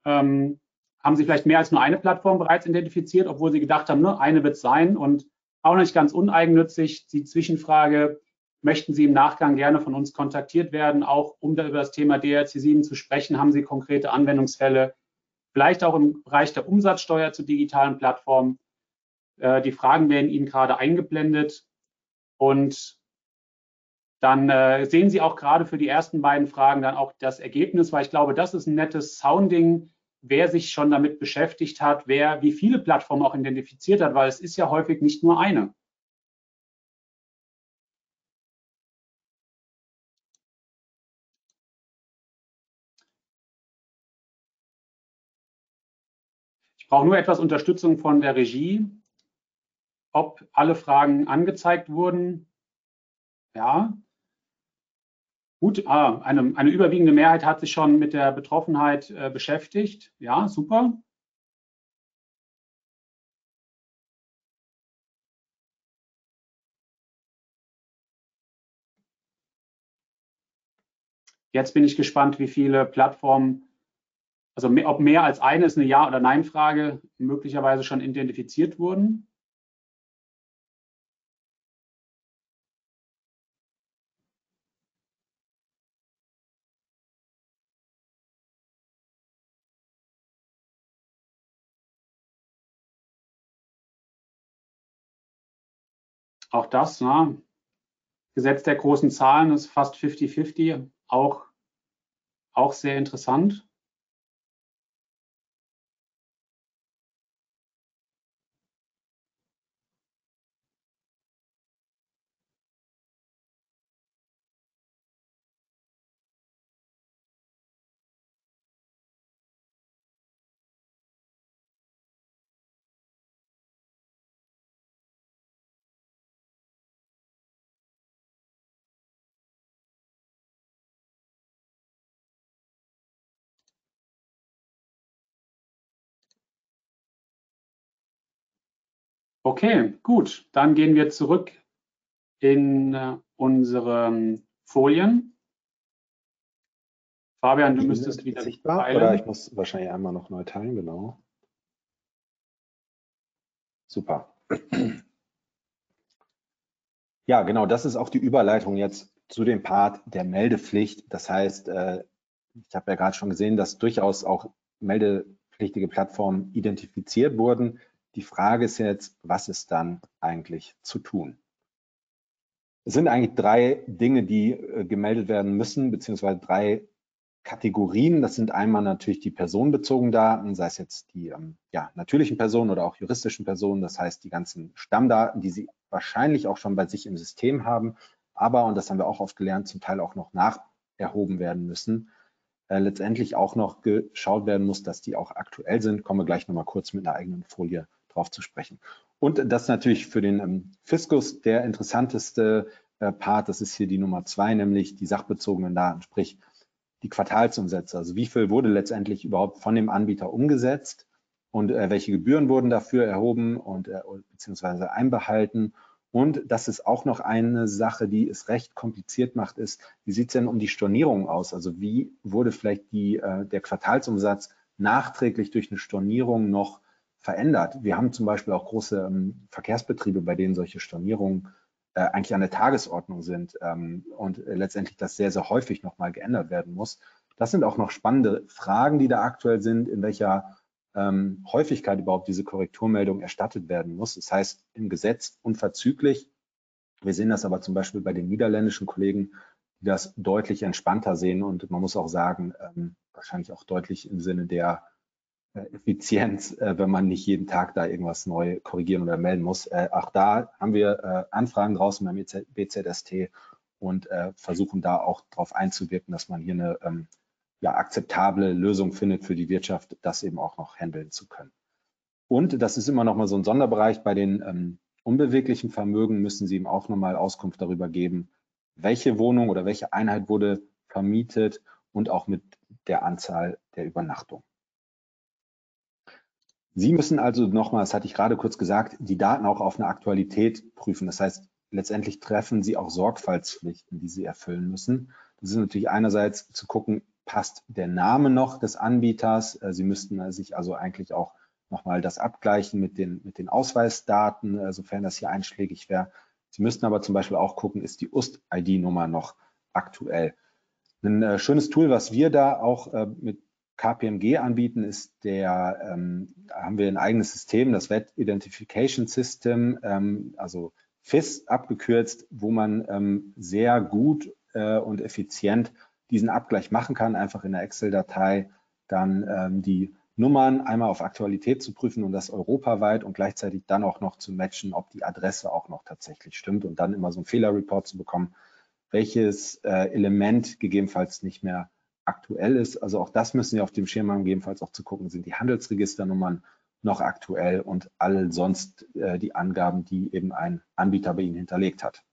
Ähm, haben Sie vielleicht mehr als nur eine Plattform bereits identifiziert, obwohl Sie gedacht haben, nur eine wird sein und auch nicht ganz uneigennützig die Zwischenfrage, möchten Sie im Nachgang gerne von uns kontaktiert werden, auch um da über das Thema DRC7 zu sprechen. Haben Sie konkrete Anwendungsfälle, vielleicht auch im Bereich der Umsatzsteuer zu digitalen Plattformen? Äh, die Fragen werden Ihnen gerade eingeblendet und dann äh, sehen Sie auch gerade für die ersten beiden Fragen dann auch das Ergebnis, weil ich glaube, das ist ein nettes Sounding, wer sich schon damit beschäftigt hat, wer wie viele Plattformen auch identifiziert hat, weil es ist ja häufig nicht nur eine. Ich brauche nur etwas Unterstützung von der Regie, ob alle Fragen angezeigt wurden. Ja. Gut, ah, eine, eine überwiegende Mehrheit hat sich schon mit der Betroffenheit äh, beschäftigt. Ja, super. Jetzt bin ich gespannt, wie viele Plattformen also ob mehr als eine ist eine Ja- oder Nein-Frage, möglicherweise schon identifiziert wurden. Auch das, na, Gesetz der großen Zahlen ist fast 50-50, auch, auch sehr interessant. Okay, gut. Dann gehen wir zurück in äh, unsere Folien. Fabian, du müsstest wieder sichtbar teilen. Oder ich muss wahrscheinlich einmal noch neu teilen, genau. Super. Ja, genau, das ist auch die Überleitung jetzt zu dem Part der Meldepflicht. Das heißt, äh, ich habe ja gerade schon gesehen, dass durchaus auch meldepflichtige Plattformen identifiziert wurden. Die Frage ist jetzt, was ist dann eigentlich zu tun? Es sind eigentlich drei Dinge, die äh, gemeldet werden müssen, beziehungsweise drei Kategorien. Das sind einmal natürlich die personenbezogenen Daten, sei es jetzt die ähm, ja, natürlichen Personen oder auch juristischen Personen. Das heißt, die ganzen Stammdaten, die Sie wahrscheinlich auch schon bei sich im System haben, aber, und das haben wir auch oft gelernt, zum Teil auch noch nacherhoben werden müssen. Äh, letztendlich auch noch geschaut werden muss, dass die auch aktuell sind. Kommen wir gleich nochmal kurz mit einer eigenen Folie drauf zu sprechen. Und das ist natürlich für den ähm, Fiskus der interessanteste äh, Part, das ist hier die Nummer zwei, nämlich die sachbezogenen Daten, sprich die Quartalsumsätze. Also wie viel wurde letztendlich überhaupt von dem Anbieter umgesetzt und äh, welche Gebühren wurden dafür erhoben und äh, beziehungsweise einbehalten. Und das ist auch noch eine Sache, die es recht kompliziert macht, ist, wie sieht es denn um die Stornierung aus? Also wie wurde vielleicht die, der Quartalsumsatz nachträglich durch eine Stornierung noch verändert? Wir haben zum Beispiel auch große ähm, Verkehrsbetriebe, bei denen solche Stornierungen äh, eigentlich an der Tagesordnung sind ähm, und äh, letztendlich das sehr, sehr häufig nochmal geändert werden muss. Das sind auch noch spannende Fragen, die da aktuell sind, in welcher ähm, Häufigkeit überhaupt diese Korrekturmeldung erstattet werden muss. Das heißt, im Gesetz unverzüglich. Wir sehen das aber zum Beispiel bei den niederländischen Kollegen, die das deutlich entspannter sehen und man muss auch sagen, ähm, wahrscheinlich auch deutlich im Sinne der Effizienz, äh, wenn man nicht jeden Tag da irgendwas neu korrigieren oder melden muss. Äh, auch da haben wir Anfragen draußen beim BZST und versuchen da auch darauf einzuwirken, dass man hier eine ähm, ja, akzeptable Lösung findet für die Wirtschaft, das eben auch noch handeln zu können. Und das ist immer noch mal so ein Sonderbereich bei den ähm, unbeweglichen Vermögen müssen Sie ihm auch noch mal Auskunft darüber geben, welche Wohnung oder welche Einheit wurde vermietet und auch mit der Anzahl der Übernachtung. Sie müssen also nochmal, das hatte ich gerade kurz gesagt, die Daten auch auf eine Aktualität prüfen. Das heißt, letztendlich treffen Sie auch Sorgfaltspflichten, die Sie erfüllen müssen. Das ist natürlich einerseits zu gucken, passt der Name noch des Anbieters. Äh, Sie müssten sich also eigentlich auch nochmal das abgleichen mit den, mit den Ausweisdaten, äh, sofern das hier einschlägig wäre. Sie müssten aber zum Beispiel auch gucken, ist die UST-ID-Nummer noch aktuell. Ein äh, schönes Tool, was wir da auch mit KPMG anbieten, ist der, ähm, haben wir ein eigenes System, das Web Identification System, ähm, also FIS abgekürzt, wo man ähm, sehr gut äh, und effizient diesen Abgleich machen kann, einfach in der Excel-Datei dann ähm, die Nummern einmal auf Aktualität zu prüfen und das europaweit und gleichzeitig dann auch noch zu matchen, ob die Adresse auch noch tatsächlich stimmt und dann immer so einen Fehlerreport zu bekommen, welches äh, Element gegebenenfalls nicht mehr aktuell ist. Also auch das müssen Sie auf dem Schirm haben, gegebenenfalls auch zu gucken, sind die Handelsregisternummern noch aktuell und all sonst äh, die Angaben, die eben ein Anbieter bei Ihnen hinterlegt hat.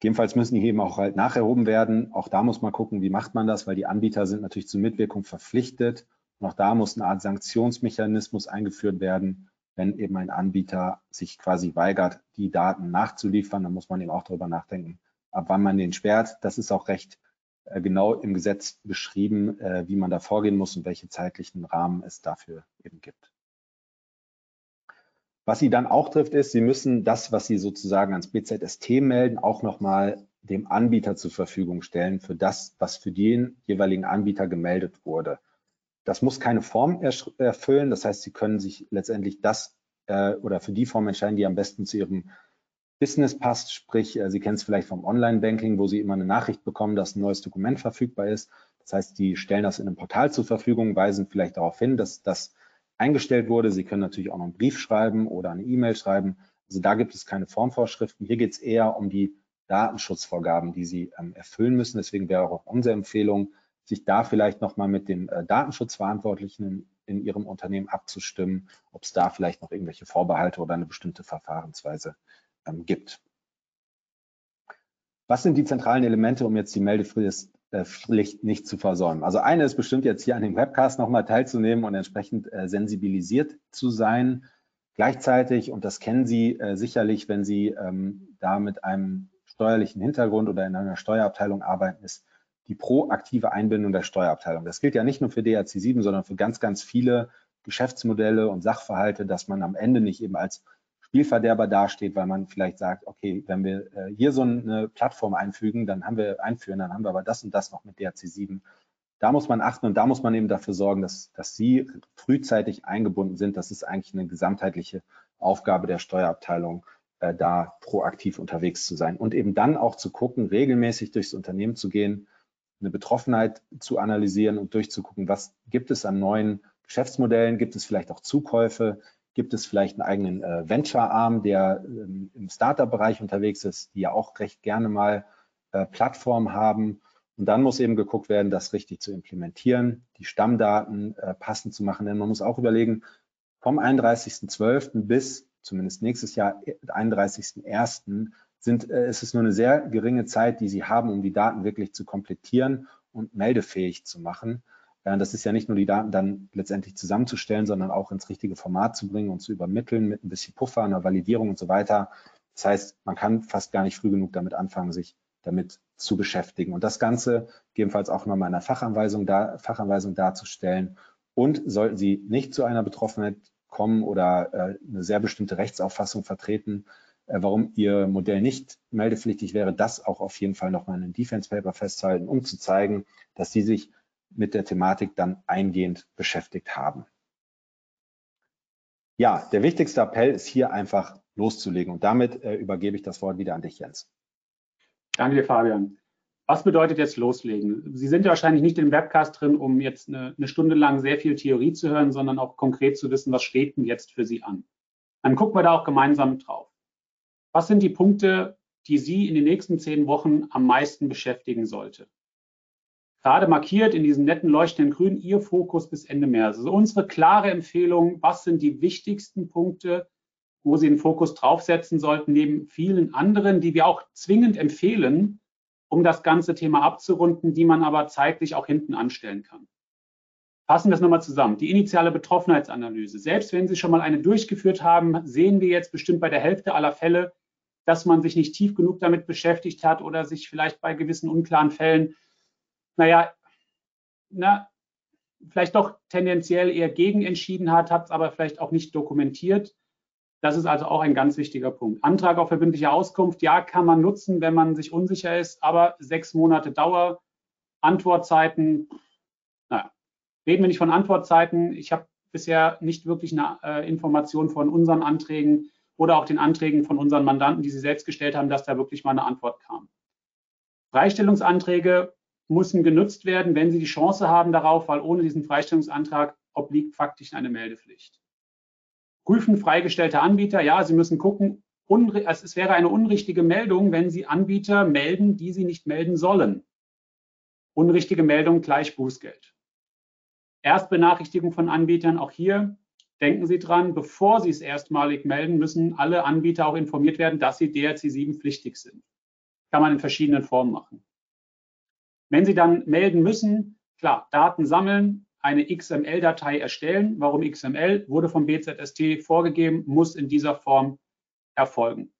Gegebenenfalls müssen die eben auch halt nacherhoben werden. Auch da muss man gucken, wie macht man das, weil die Anbieter sind natürlich zur Mitwirkung verpflichtet. Und auch da muss eine Art Sanktionsmechanismus eingeführt werden, wenn eben ein Anbieter sich quasi weigert, die Daten nachzuliefern. Dann muss man eben auch darüber nachdenken, ab wann man den sperrt. Das ist auch recht genau im Gesetz beschrieben, äh, wie man da vorgehen muss und welche zeitlichen Rahmen es dafür eben gibt. Was Sie dann auch trifft, ist, Sie müssen das, was Sie sozusagen ans BZST melden, auch nochmal dem Anbieter zur Verfügung stellen für das, was für den jeweiligen Anbieter gemeldet wurde. Das muss keine Form erfüllen. Das heißt, Sie können sich letztendlich das äh, oder für die Form entscheiden, die am besten zu Ihrem Business passt. Sprich, äh, Sie kennen es vielleicht vom Online-Banking, wo Sie immer eine Nachricht bekommen, dass ein neues Dokument verfügbar ist. Das heißt, die stellen das in einem Portal zur Verfügung, weisen vielleicht darauf hin, dass das eingestellt wurde. Sie können natürlich auch noch einen Brief schreiben oder eine E-Mail schreiben. Also da gibt es keine Formvorschriften. Hier geht es eher um die Datenschutzvorgaben, die Sie ähm, erfüllen müssen. Deswegen wäre auch unsere Empfehlung, sich da vielleicht nochmal mit den äh, Datenschutzverantwortlichen in, in, Ihrem Unternehmen abzustimmen, ob es da vielleicht noch irgendwelche Vorbehalte oder eine bestimmte Verfahrensweise ähm, gibt. Was sind die zentralen Elemente, um jetzt die Meldefrist äh, nicht zu versäumen. Also eine ist bestimmt jetzt hier an dem Webcast nochmal teilzunehmen und entsprechend äh, sensibilisiert zu sein. Gleichzeitig, und das kennen Sie äh, sicherlich, wenn Sie ähm, da mit einem steuerlichen Hintergrund oder in einer Steuerabteilung arbeiten, ist die proaktive Einbindung der Steuerabteilung. Das gilt ja nicht nur für DRC 7, sondern für ganz, ganz viele Geschäftsmodelle und Sachverhalte, dass man am Ende nicht eben als Spielverderber dasteht, weil man vielleicht sagt, okay, wenn wir äh, hier so eine Plattform einfügen, dann haben wir einführen, dann haben wir aber das und das noch mit DRC7. Da muss man achten und da muss man eben dafür sorgen, dass, dass Sie frühzeitig eingebunden sind. Das ist eigentlich eine gesamtheitliche Aufgabe der Steuerabteilung, äh, da proaktiv unterwegs zu sein und eben dann auch zu gucken, regelmäßig durchs Unternehmen zu gehen, eine Betroffenheit zu analysieren und durchzugucken, was gibt es an neuen Geschäftsmodellen, gibt es vielleicht auch Zukäufe, Gibt es vielleicht einen eigenen äh, Venture-Arm, der ähm, im Startup-Bereich unterwegs ist, die ja auch recht gerne mal äh, Plattformen haben. Und dann muss eben geguckt werden, das richtig zu implementieren, die Stammdaten äh, passend zu machen. Denn man muss auch überlegen, vom 31.12. bis zumindest nächstes Jahr 31.01. sind, äh, ist es nur eine sehr geringe Zeit, die Sie haben, um die Daten wirklich zu komplettieren und meldefähig zu machen. Das ist ja nicht nur die Daten dann letztendlich zusammenzustellen, sondern auch ins richtige Format zu bringen und zu übermitteln mit ein bisschen Puffer, einer Validierung und so weiter. Das heißt, man kann fast gar nicht früh genug damit anfangen, sich damit zu beschäftigen. Und das Ganze gegebenenfalls auch nochmal in einer Fachanweisung, da, Fachanweisung darzustellen. Und sollten Sie nicht zu einer Betroffenheit kommen oder äh, eine sehr bestimmte Rechtsauffassung vertreten, äh, warum Ihr Modell nicht meldepflichtig wäre, das auch auf jeden Fall nochmal in einem Defense Paper festhalten, um zu zeigen, dass Sie sich mit der Thematik dann eingehend beschäftigt haben. Ja, der wichtigste Appell ist hier einfach loszulegen und damit äh, übergebe ich das Wort wieder an dich, Jens. Danke dir, Fabian. Was bedeutet jetzt loslegen? Sie sind ja wahrscheinlich nicht im Webcast drin, um jetzt eine, eine, Stunde lang sehr viel Theorie zu hören, sondern auch konkret zu wissen, was steht denn jetzt für Sie an. Dann gucken wir da auch gemeinsam drauf. Was sind die Punkte, die Sie in den nächsten zehn Wochen am meisten beschäftigen sollte? Gerade markiert in diesem netten leuchtenden Grün Ihr Fokus bis Ende März. Also unsere klare Empfehlung, was sind die wichtigsten Punkte, wo Sie den Fokus draufsetzen sollten, neben vielen anderen, die wir auch zwingend empfehlen, um das ganze Thema abzurunden, die man aber zeitlich auch hinten anstellen kann. Fassen wir es nochmal zusammen. Die initiale Betroffenheitsanalyse. Selbst wenn Sie schon mal eine durchgeführt haben, sehen wir jetzt bestimmt bei der Hälfte aller Fälle, dass man sich nicht tief genug damit beschäftigt hat oder sich vielleicht bei gewissen unklaren Fällen naja, na, vielleicht doch tendenziell eher gegen entschieden hat, hat es aber vielleicht auch nicht dokumentiert. Das ist also auch ein ganz wichtiger Punkt. Antrag auf verbindliche Auskunft, ja, kann man nutzen, wenn man sich unsicher ist, aber sechs Monate Dauer, Antwortzeiten, naja, reden wir nicht von Antwortzeiten. Ich habe bisher nicht wirklich eine äh, Information von unseren Anträgen oder auch den Anträgen von unseren Mandanten, die sie selbst gestellt haben, dass da wirklich mal eine Antwort kam. Freistellungsanträge müssen genutzt werden, wenn Sie die Chance haben darauf, weil ohne diesen Freistellungsantrag obliegt faktisch eine Meldepflicht. Prüfen freigestellte Anbieter, ja, Sie müssen gucken, es wäre eine unrichtige Meldung, wenn Sie Anbieter melden, die Sie nicht melden sollen. Unrichtige Meldung gleich Bußgeld. Erstbenachrichtigung von Anbietern, auch hier denken Sie dran, bevor Sie es erstmalig melden, müssen alle Anbieter auch informiert werden, dass sie DRC 7 pflichtig sind. Kann man in verschiedenen Formen machen. Wenn Sie dann melden müssen, klar, Daten sammeln, eine XML-Datei erstellen. Warum XML? Wurde vom BZST vorgegeben, muss in dieser Form erfolgen.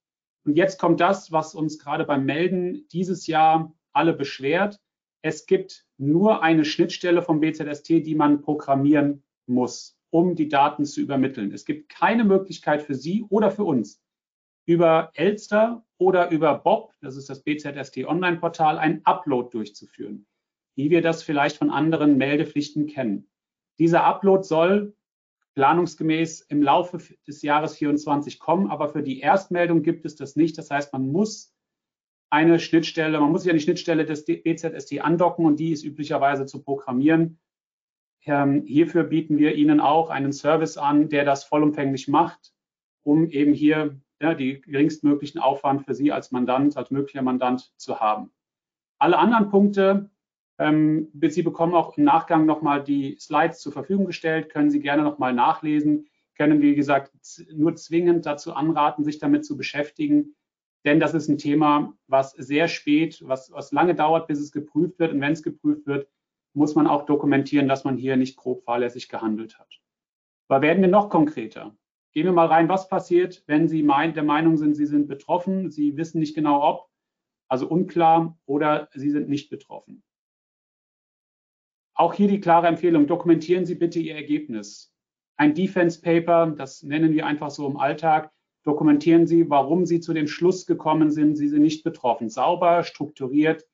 Und jetzt kommt das, was uns gerade beim Melden dieses Jahr alle beschwert. Es gibt nur eine Schnittstelle vom BZST, die man programmieren muss, um die Daten zu übermitteln. Es gibt keine Möglichkeit für Sie oder für uns, über Elster oder über Bob, das ist das BZST Online-Portal, ein Upload durchzuführen, wie wir das vielleicht von anderen Meldepflichten kennen. Dieser Upload soll planungsgemäß im Laufe des Jahres 24 kommen, aber für die Erstmeldung gibt es das nicht. Das heißt, man muss eine Schnittstelle, man muss sich an die Schnittstelle des BZST andocken und die ist üblicherweise zu programmieren. Ähm, hierfür bieten wir Ihnen auch einen Service an, der das vollumfänglich macht, um eben hier ja, die geringstmöglichen Aufwand für Sie als Mandant, als möglicher Mandant zu haben. Alle anderen Punkte, ähm, Sie bekommen auch im Nachgang nochmal die Slides zur Verfügung gestellt, können Sie gerne nochmal nachlesen, können, wie gesagt, nur zwingend dazu anraten, sich damit zu beschäftigen, denn das ist ein Thema, was sehr spät, was, was lange dauert, bis es geprüft wird. Und wenn es geprüft wird, muss man auch dokumentieren, dass man hier nicht grob fahrlässig gehandelt hat. Aber werden wir noch konkreter? Gehen wir mal rein, was passiert, wenn Sie mein, der Meinung sind, Sie sind betroffen, Sie wissen nicht genau ob, also unklar, oder Sie sind nicht betroffen. Auch hier die klare Empfehlung, dokumentieren Sie bitte Ihr Ergebnis. Ein Defense Paper, das nennen wir einfach so im Alltag, dokumentieren Sie, warum Sie zu dem Schluss gekommen sind, Sie sind nicht betroffen. Sauber, strukturiert,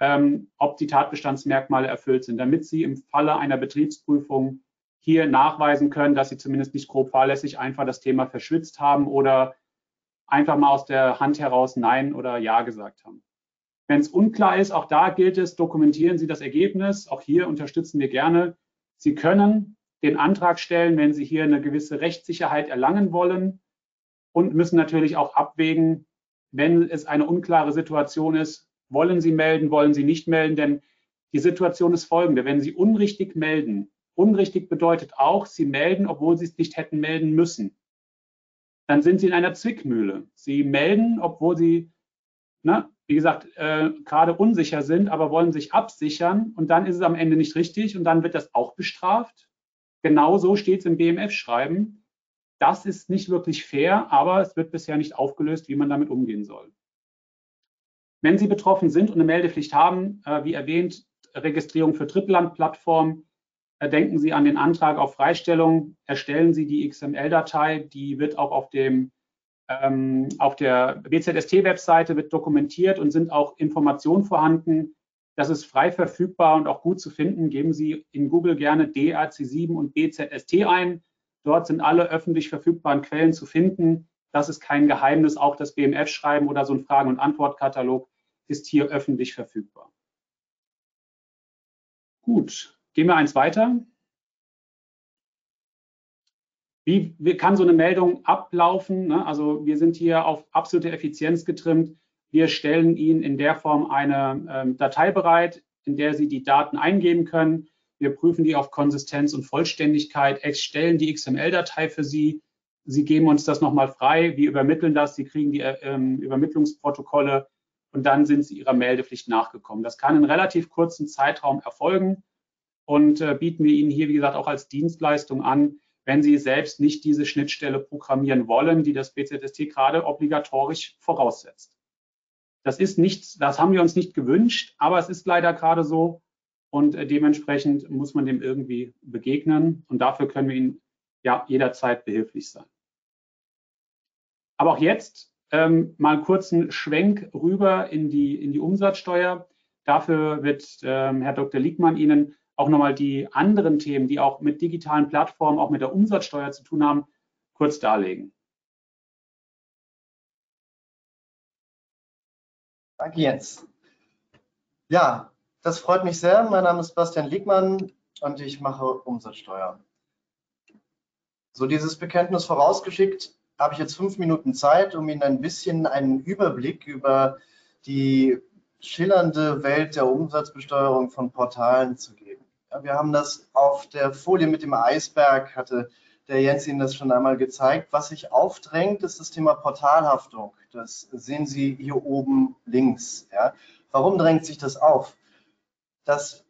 ähm, ob die Tatbestandsmerkmale erfüllt sind, damit Sie im Falle einer Betriebsprüfung hier nachweisen können, dass sie zumindest nicht grob fahrlässig einfach das Thema verschwitzt haben oder einfach mal aus der Hand heraus Nein oder Ja gesagt haben. Wenn es unklar ist, auch da gilt es, dokumentieren Sie das Ergebnis. Auch hier unterstützen wir gerne. Sie können den Antrag stellen, wenn Sie hier eine gewisse Rechtssicherheit erlangen wollen und müssen natürlich auch abwägen, wenn es eine unklare Situation ist, wollen Sie melden, wollen Sie nicht melden, denn die Situation ist folgende. Wenn Sie unrichtig melden, Unrichtig bedeutet auch, Sie melden, obwohl Sie es nicht hätten melden müssen. Dann sind Sie in einer Zwickmühle. Sie melden, obwohl Sie ne, wie gesagt, äh, gerade unsicher sind, aber wollen sich absichern und dann ist es am Ende nicht richtig und dann wird das auch bestraft. Genauso steht es im BMF-Schreiben. Das ist nicht wirklich fair, aber es wird bisher nicht aufgelöst, wie man damit umgehen soll. Wenn Sie betroffen sind und eine Meldepflicht haben, äh, wie erwähnt, Registrierung für Drittlandplattformen, denken Sie an den Antrag auf Freistellung, erstellen Sie die XML-Datei, die wird auch auf dem ähm, auf der BZST-Webseite wird dokumentiert und sind auch Informationen vorhanden. Das ist frei verfügbar und auch gut zu finden. Geben Sie in Google gerne DRC7 und BZST ein. Dort sind alle öffentlich verfügbaren Quellen zu finden. Das ist kein Geheimnis. Auch das BMF-Schreiben oder so ein Fragen- und Antwortkatalog ist hier öffentlich verfügbar. Gut, gehen wir eins weiter. Wie, wie kann so eine Meldung ablaufen? Ne? Also wir sind hier auf absolute Effizienz getrimmt. Wir stellen Ihnen in der Form eine ähm, Datei bereit, in der Sie die Daten eingeben können. Wir prüfen die auf Konsistenz und Vollständigkeit, erstellen die XML-Datei für Sie. Sie geben uns das nochmal frei. Wir übermitteln das. Sie kriegen die ähm, Übermittlungsprotokolle und dann sind Sie Ihrer Meldepflicht nachgekommen. Das kann in relativ kurzen Zeitraum erfolgen und äh, bieten wir Ihnen hier, wie gesagt, auch als Dienstleistung an, wenn Sie selbst nicht diese Schnittstelle programmieren wollen, die das BZST gerade obligatorisch voraussetzt. Das ist nichts, das haben wir uns nicht gewünscht, aber es ist leider gerade so und äh, dementsprechend muss man dem irgendwie begegnen und dafür können wir Ihnen ja jederzeit behilflich sein. Aber auch jetzt ähm, mal einen kurzen Schwenk rüber in die, in die Umsatzsteuer. Dafür wird ähm, Herr Dr. Liegmann Ihnen auch nochmal die anderen Themen, die auch mit digitalen Plattformen, auch mit der Umsatzsteuer zu tun haben, kurz darlegen. Danke, Jens. Ja, das freut mich sehr. Mein Name ist Bastian Liegmann und ich mache Umsatzsteuer. So, dieses Bekenntnis vorausgeschickt, habe ich jetzt fünf Minuten Zeit, um Ihnen ein bisschen einen Überblick über die schillernde Welt der Umsatzbesteuerung von Portalen zu geben. Wir haben das auf der Folie mit dem Eisberg, hatte der Jens Ihnen das schon einmal gezeigt. Was sich aufdrängt, ist das Thema Portalhaftung. Das sehen Sie hier oben links. Ja. Warum drängt sich das auf? Das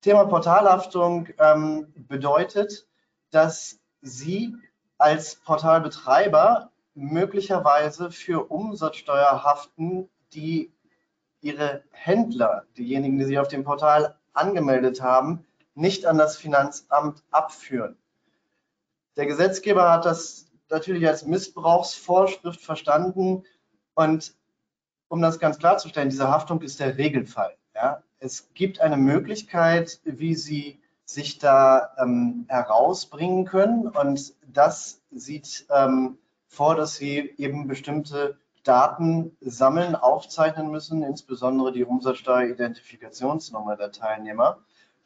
Thema Portalhaftung ähm, bedeutet, dass Sie als Portalbetreiber möglicherweise für Umsatzsteuer haften, die Ihre Händler, diejenigen, die sich auf dem Portal angemeldet haben, nicht an das Finanzamt abführen. Der Gesetzgeber hat das natürlich als Missbrauchsvorschrift verstanden und um das ganz klarzustellen, diese Haftung ist der Regelfall. Ja. Es gibt eine Möglichkeit, wie Sie sich da ähm, herausbringen können und das sieht ähm, vor, dass Sie eben bestimmte Daten sammeln, aufzeichnen müssen, insbesondere die Umsatzsteueridentifikationsnummer der Teilnehmer.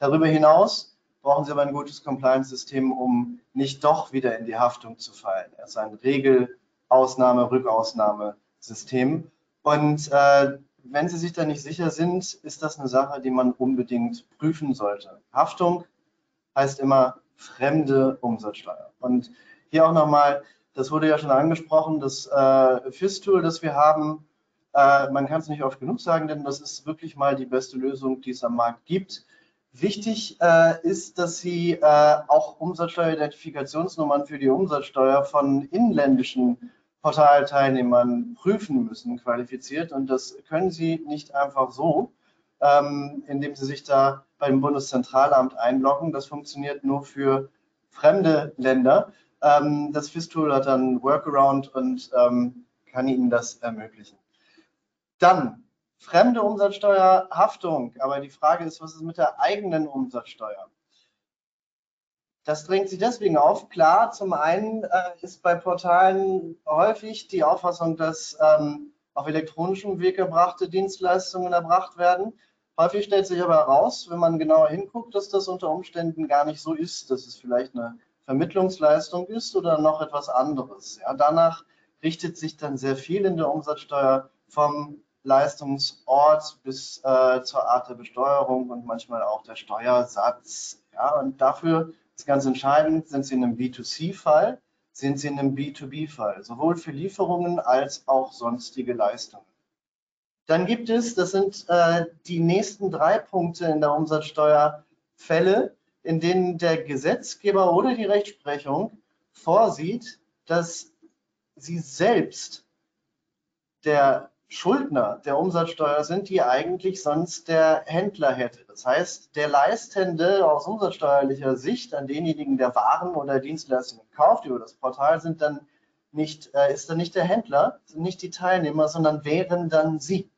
Darüber hinaus brauchen Sie aber ein gutes Compliance-System, um nicht doch wieder in die Haftung zu fallen. Es ist ein Regel-, Ausnahme-, Rückausnahmesystem. Und äh, wenn Sie sich da nicht sicher sind, ist das eine Sache, die man unbedingt prüfen sollte. Haftung heißt immer fremde Umsatzsteuer. Und hier auch nochmal, das wurde ja schon angesprochen, das äh, FIS-Tool, das wir haben, äh, man kann es nicht oft genug sagen, denn das ist wirklich mal die beste Lösung, die es am Markt gibt. Wichtig äh, ist, dass Sie äh, auch Umsatzsteueridentifikationsnummern für die Umsatzsteuer von inländischen Portalteilnehmern prüfen müssen, qualifiziert. Und das können Sie nicht einfach so, ähm, indem Sie sich da beim Bundeszentralamt einloggen. Das funktioniert nur für fremde Länder. Ähm, das FIS-Tool hat dann Workaround und ähm, kann Ihnen das ermöglichen. Dann fremde Umsatzsteuerhaftung. Aber die Frage ist, was ist mit der eigenen Umsatzsteuer? Das drängt sich deswegen auf. Klar, zum einen äh, ist bei Portalen häufig die Auffassung, dass ähm, auf elektronischem Weg erbrachte Dienstleistungen erbracht werden. Häufig stellt sich aber heraus, wenn man genauer hinguckt, dass das unter Umständen gar nicht so ist, dass es vielleicht eine Vermittlungsleistung ist oder noch etwas anderes. Ja, danach richtet sich dann sehr viel in der Umsatzsteuer vom Leistungsort bis äh, zur Art der Besteuerung und manchmal auch der Steuersatz. Ja, und dafür ist ganz entscheidend, sind Sie in einem B2C-Fall, sind Sie in einem B2B-Fall, sowohl für Lieferungen als auch sonstige Leistungen. Dann gibt es, das sind äh, die nächsten drei Punkte in der Umsatzsteuer, Fälle, in denen der Gesetzgeber oder die Rechtsprechung vorsieht, dass sie selbst der Schuldner der Umsatzsteuer sind, die eigentlich sonst der Händler hätte. Das heißt, der Leistende aus umsatzsteuerlicher Sicht an denjenigen, der Waren oder Dienstleistungen kauft über das Portal, sind dann nicht, äh, ist dann nicht der Händler, sind nicht die Teilnehmer, sondern wären dann sie.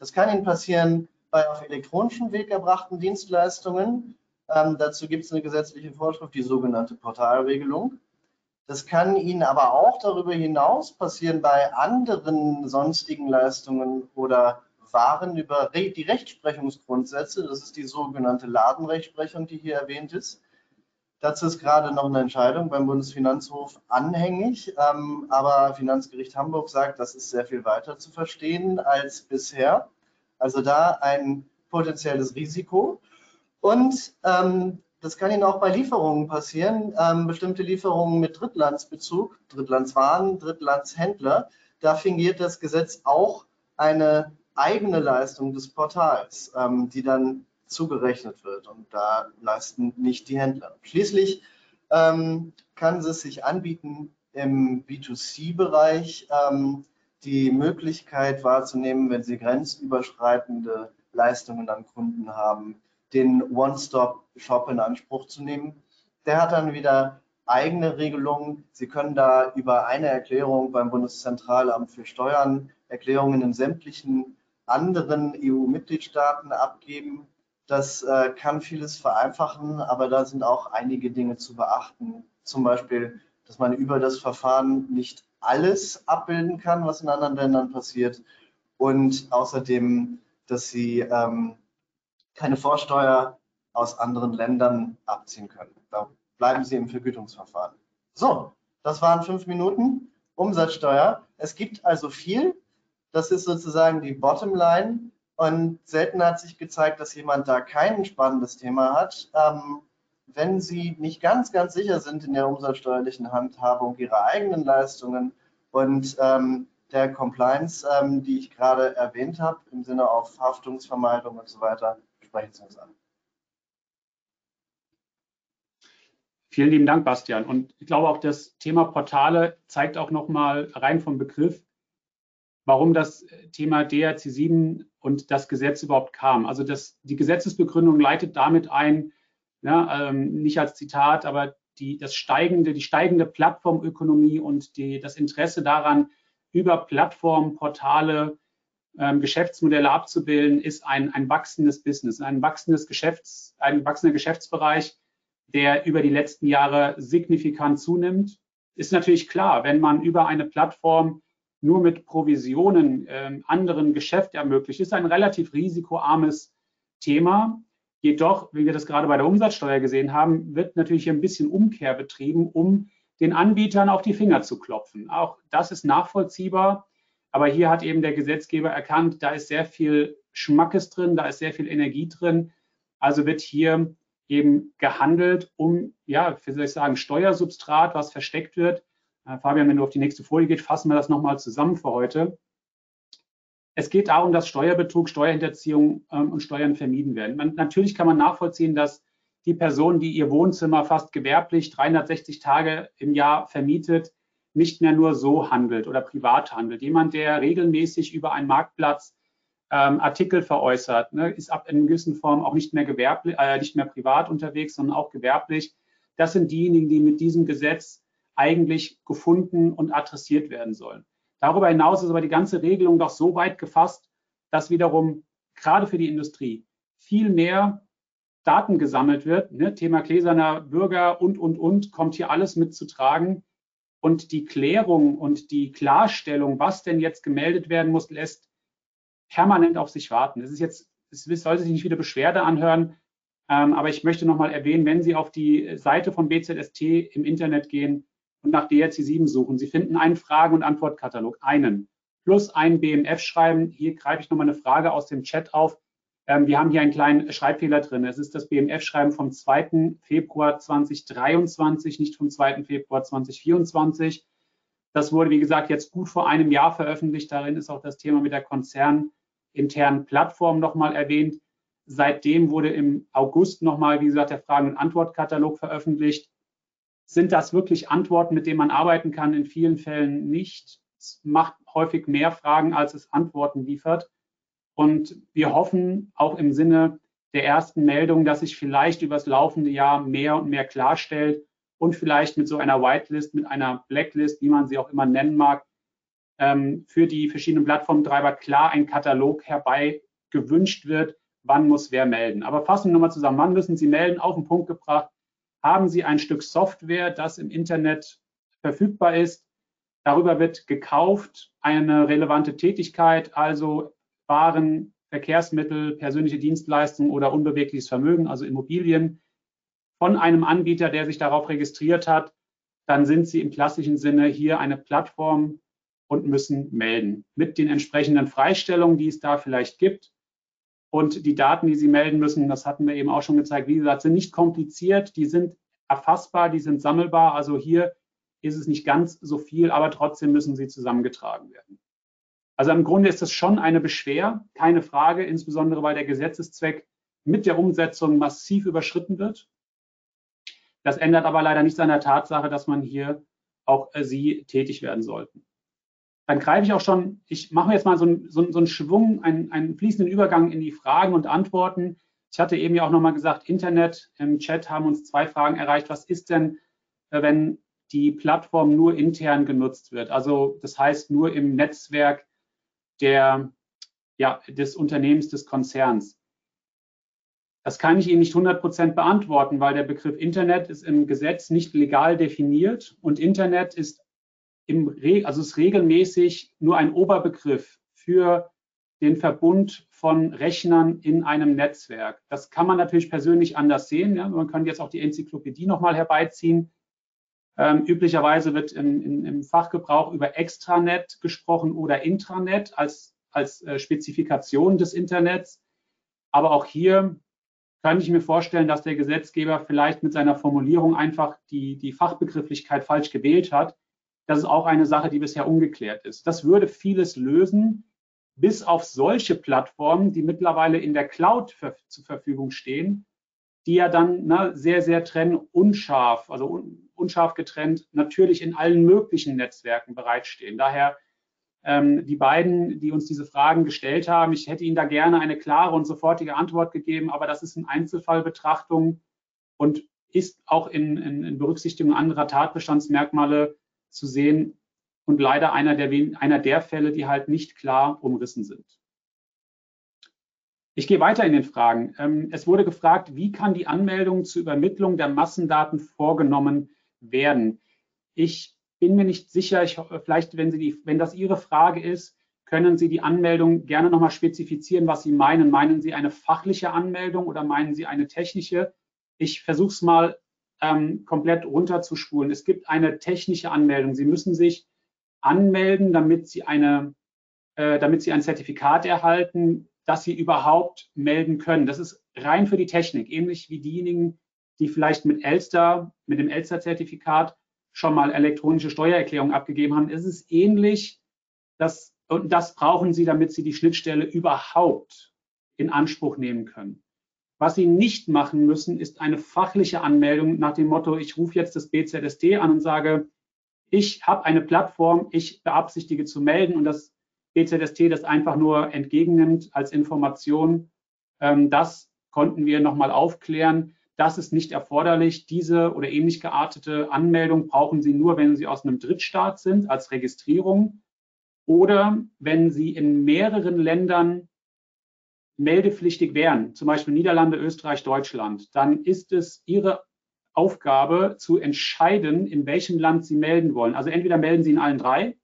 Das kann Ihnen passieren bei auf elektronischen Weg erbrachten Dienstleistungen. Ähm, dazu gibt es eine gesetzliche Vorschrift, die sogenannte Portalregelung. Das kann Ihnen aber auch darüber hinaus passieren bei anderen sonstigen Leistungen oder Waren über die Rechtsprechungsgrundsätze. Das ist die sogenannte Ladenrechtsprechung, die hier erwähnt ist. Dazu ist gerade noch eine Entscheidung beim Bundesfinanzhof anhängig, ähm, aber Finanzgericht Hamburg sagt, das ist sehr viel weiter zu verstehen als bisher. Also da ein potenzielles Risiko. Und ähm, das kann Ihnen auch bei Lieferungen passieren. Ähm, bestimmte Lieferungen mit Drittlandsbezug, Drittlandswaren, Drittlandshändler, da fingiert das Gesetz auch eine eigene Leistung des Portals, ähm, die dann zugerechnet wird. Und da leisten nicht die Händler. Schließlich ähm, kann es sich anbieten, im B2C-Bereich ähm, die Möglichkeit wahrzunehmen, wenn Sie grenzüberschreitende Leistungen an Kunden haben, den One-Stop-Shop in Anspruch zu nehmen. Der hat dann wieder eigene Regelungen. Sie können da über eine Erklärung beim Bundeszentralamt für Steuern Erklärungen in sämtlichen anderen EU-Mitgliedstaaten abgeben. Das äh, kann vieles vereinfachen, aber da sind auch einige Dinge zu beachten. Zum Beispiel, dass man über das Verfahren nicht alles abbilden kann, was in anderen Ländern passiert. Und außerdem, dass sie ähm, keine Vorsteuer aus anderen Ländern abziehen können. Da bleiben Sie im Vergütungsverfahren. So, das waren fünf Minuten Umsatzsteuer. Es gibt also viel. Das ist sozusagen die Bottomline. Und selten hat sich gezeigt, dass jemand da kein spannendes Thema hat. Ähm, wenn Sie nicht ganz, ganz sicher sind in der umsatzsteuerlichen Handhabung Ihrer eigenen Leistungen und ähm, der Compliance, ähm, die ich gerade erwähnt habe, im Sinne auf Haftungsvermeidung und so weiter, an. Vielen lieben Dank, Bastian. Und ich glaube auch, das Thema Portale zeigt auch nochmal rein vom Begriff, warum das Thema DRC 7 und das Gesetz überhaupt kam. Also das, die Gesetzesbegründung leitet damit ein, ja, ähm, nicht als Zitat, aber die, das steigende, die steigende Plattformökonomie und die, das Interesse daran, über Plattformen, Portale ähm, Geschäftsmodelle abzubilden, ist ein, ein wachsendes Business, ein wachsendes Geschäfts, ein wachsender Geschäftsbereich, der über die letzten Jahre signifikant zunimmt. Ist natürlich klar, wenn man über eine Plattform nur mit Provisionen ähm, anderen Geschäft ermöglicht, ist ein relativ risikoarmes Thema. Jedoch, wie wir das gerade bei der Umsatzsteuer gesehen haben, wird natürlich ein bisschen Umkehr betrieben, um den Anbietern auf die Finger zu klopfen. Auch das ist nachvollziehbar. Aber hier hat eben der Gesetzgeber erkannt, da ist sehr viel Schmackes drin, da ist sehr viel Energie drin. Also wird hier eben gehandelt, um, ja, wie soll ich sagen, Steuersubstrat, was versteckt wird. Äh, Fabian, wenn du auf die nächste Folie geht, fassen wir das nochmal zusammen für heute. Es geht darum, dass Steuerbetrug, Steuerhinterziehung ähm, und Steuern vermieden werden. Man, natürlich kann man nachvollziehen, dass die Person, die ihr Wohnzimmer fast gewerblich 360 Tage im Jahr vermietet, nicht mehr nur so handelt oder privat handelt. Jemand, der regelmäßig über einen Marktplatz ähm, Artikel veräußert, ne, ist ab in gewissen Form auch nicht mehr gewerblich, äh, nicht mehr privat unterwegs, sondern auch gewerblich. Das sind diejenigen, die mit diesem Gesetz eigentlich gefunden und adressiert werden sollen. Darüber hinaus ist aber die ganze Regelung doch so weit gefasst, dass wiederum gerade für die Industrie viel mehr Daten gesammelt wird. Ne? Thema gläserner Bürger und, und, und kommt hier alles mit zu tragen. Und die Klärung und die Klarstellung, was denn jetzt gemeldet werden muss, lässt permanent auf sich warten. Es ist jetzt, es sollte sich nicht wieder Beschwerde anhören, ähm, aber ich möchte nochmal erwähnen, wenn Sie auf die Seite von BZST im Internet gehen und nach DRC 7 suchen, Sie finden einen Fragen- und Antwortkatalog, einen, plus einen BMF schreiben. Hier greife ich nochmal eine Frage aus dem Chat auf. Ähm, wir haben hier einen kleinen Schreibfehler drin. Es ist das BMF-Schreiben vom 2. Februar 2023, nicht vom 2. Februar 2024. Das wurde, wie gesagt, jetzt gut vor einem Jahr veröffentlicht. Darin ist auch das Thema mit der Konzern internen Plattform nochmal erwähnt. Seitdem wurde im August nochmal, wie gesagt, der Fragen- und Antwortkatalog veröffentlicht. Sind das wirklich Antworten, mit denen man arbeiten kann? In vielen Fällen nicht. Es macht häufig mehr Fragen, als es Antworten liefert. Und wir hoffen auch im Sinne der ersten Meldung, dass sich vielleicht über das laufende Jahr mehr und mehr klarstellt und vielleicht mit so einer Whitelist, mit einer Blacklist, wie man sie auch immer nennen mag, ähm, für die verschiedenen Plattformtreiber klar ein Katalog herbei gewünscht wird, wann muss wer melden. Aber fassen wir nochmal zusammen, wann müssen Sie melden? Auf den Punkt gebracht. Haben Sie ein Stück Software, das im Internet verfügbar ist? Darüber wird gekauft eine relevante Tätigkeit, also Waren, Verkehrsmittel, persönliche Dienstleistungen oder unbewegliches Vermögen, also Immobilien, von einem Anbieter, der sich darauf registriert hat, dann sind Sie im klassischen Sinne hier eine Plattform und müssen melden mit den entsprechenden Freistellungen, die es da vielleicht gibt. Und die Daten, die Sie melden müssen, das hatten wir eben auch schon gezeigt, wie gesagt, sind nicht kompliziert, die sind erfassbar, die sind sammelbar. Also hier ist es nicht ganz so viel, aber trotzdem müssen sie zusammengetragen werden. Also im Grunde ist es schon eine Beschwer, keine Frage, insbesondere weil der Gesetzeszweck mit der Umsetzung massiv überschritten wird. Das ändert aber leider nichts an der Tatsache, dass man hier auch äh, Sie tätig werden sollten. Dann greife ich auch schon, ich mache jetzt mal so, einen, so, so einen Schwung, einen, einen fließenden Übergang in die Fragen und Antworten. Ich hatte eben ja auch nochmal gesagt, Internet, im Chat haben uns zwei Fragen erreicht. Was ist denn, äh, wenn die Plattform nur intern genutzt wird? Also das heißt nur im Netzwerk der, ja, des Unternehmens, des Konzerns? Das kann ich Ihnen nicht 100 Prozent beantworten, weil der Begriff Internet ist im Gesetz nicht legal definiert und Internet ist, im also ist regelmäßig nur ein Oberbegriff für den Verbund von Rechnern in einem Netzwerk. Das kann man natürlich persönlich anders sehen. Ja? Man kann jetzt auch die Enzyklopädie nochmal herbeiziehen. Ähm, üblicherweise wird im, im, im, Fachgebrauch über Extranet gesprochen oder Intranet als, als äh, Spezifikation des Internets. Aber auch hier kann ich mir vorstellen, dass der Gesetzgeber vielleicht mit seiner Formulierung einfach die, die Fachbegrifflichkeit falsch gewählt hat. Das ist auch eine Sache, die bisher ungeklärt ist. Das würde vieles lösen, bis auf solche Plattformen, die mittlerweile in der Cloud für, zur Verfügung stehen, die ja dann ne, sehr, sehr trennen, unscharf, also un, unscharf getrennt, natürlich in allen möglichen Netzwerken bereitstehen. Daher ähm, die beiden, die uns diese Fragen gestellt haben, ich hätte Ihnen da gerne eine klare und sofortige Antwort gegeben, aber das ist eine Einzelfallbetrachtung und ist auch in, in, in Berücksichtigung anderer Tatbestandsmerkmale zu sehen und leider einer der, einer der Fälle, die halt nicht klar umrissen sind. Ich gehe weiter in den Fragen. Ähm, es wurde gefragt, wie kann die Anmeldung zur Übermittlung der Massendaten vorgenommen werden? Ich bin mir nicht sicher, ich, vielleicht, wenn, Sie die, wenn das Ihre Frage ist, können Sie die Anmeldung gerne nochmal spezifizieren, was Sie meinen. Meinen Sie eine fachliche Anmeldung oder meinen Sie eine technische? Ich versuche es mal ähm, komplett runterzuspulen. Es gibt eine technische Anmeldung. Sie müssen sich anmelden, damit Sie, eine, äh, damit Sie ein Zertifikat erhalten, dass Sie überhaupt melden können. Das ist rein für die Technik, ähnlich wie diejenigen, die vielleicht mit Elster, mit dem Elster-Zertifikat schon mal elektronische Steuererklärungen abgegeben haben, ist es ähnlich. Das, und das brauchen Sie, damit Sie die Schnittstelle überhaupt in Anspruch nehmen können. Was Sie nicht machen müssen, ist eine fachliche Anmeldung nach dem Motto, ich rufe jetzt das BZSD an und sage, ich habe eine Plattform, ich beabsichtige zu melden und das BZST das einfach nur entgegennimmt als Information. Ähm, das konnten wir nochmal aufklären. Das ist nicht erforderlich. Diese oder ähnlich geartete Anmeldung brauchen Sie nur, wenn Sie aus einem Drittstaat sind, als Registrierung oder wenn Sie in mehreren Ländern meldepflichtig wären, zum Beispiel Niederlande, Österreich, Deutschland, dann ist es Ihre Aufgabe zu entscheiden, in welchem Land Sie melden wollen. Also entweder melden Sie in allen drei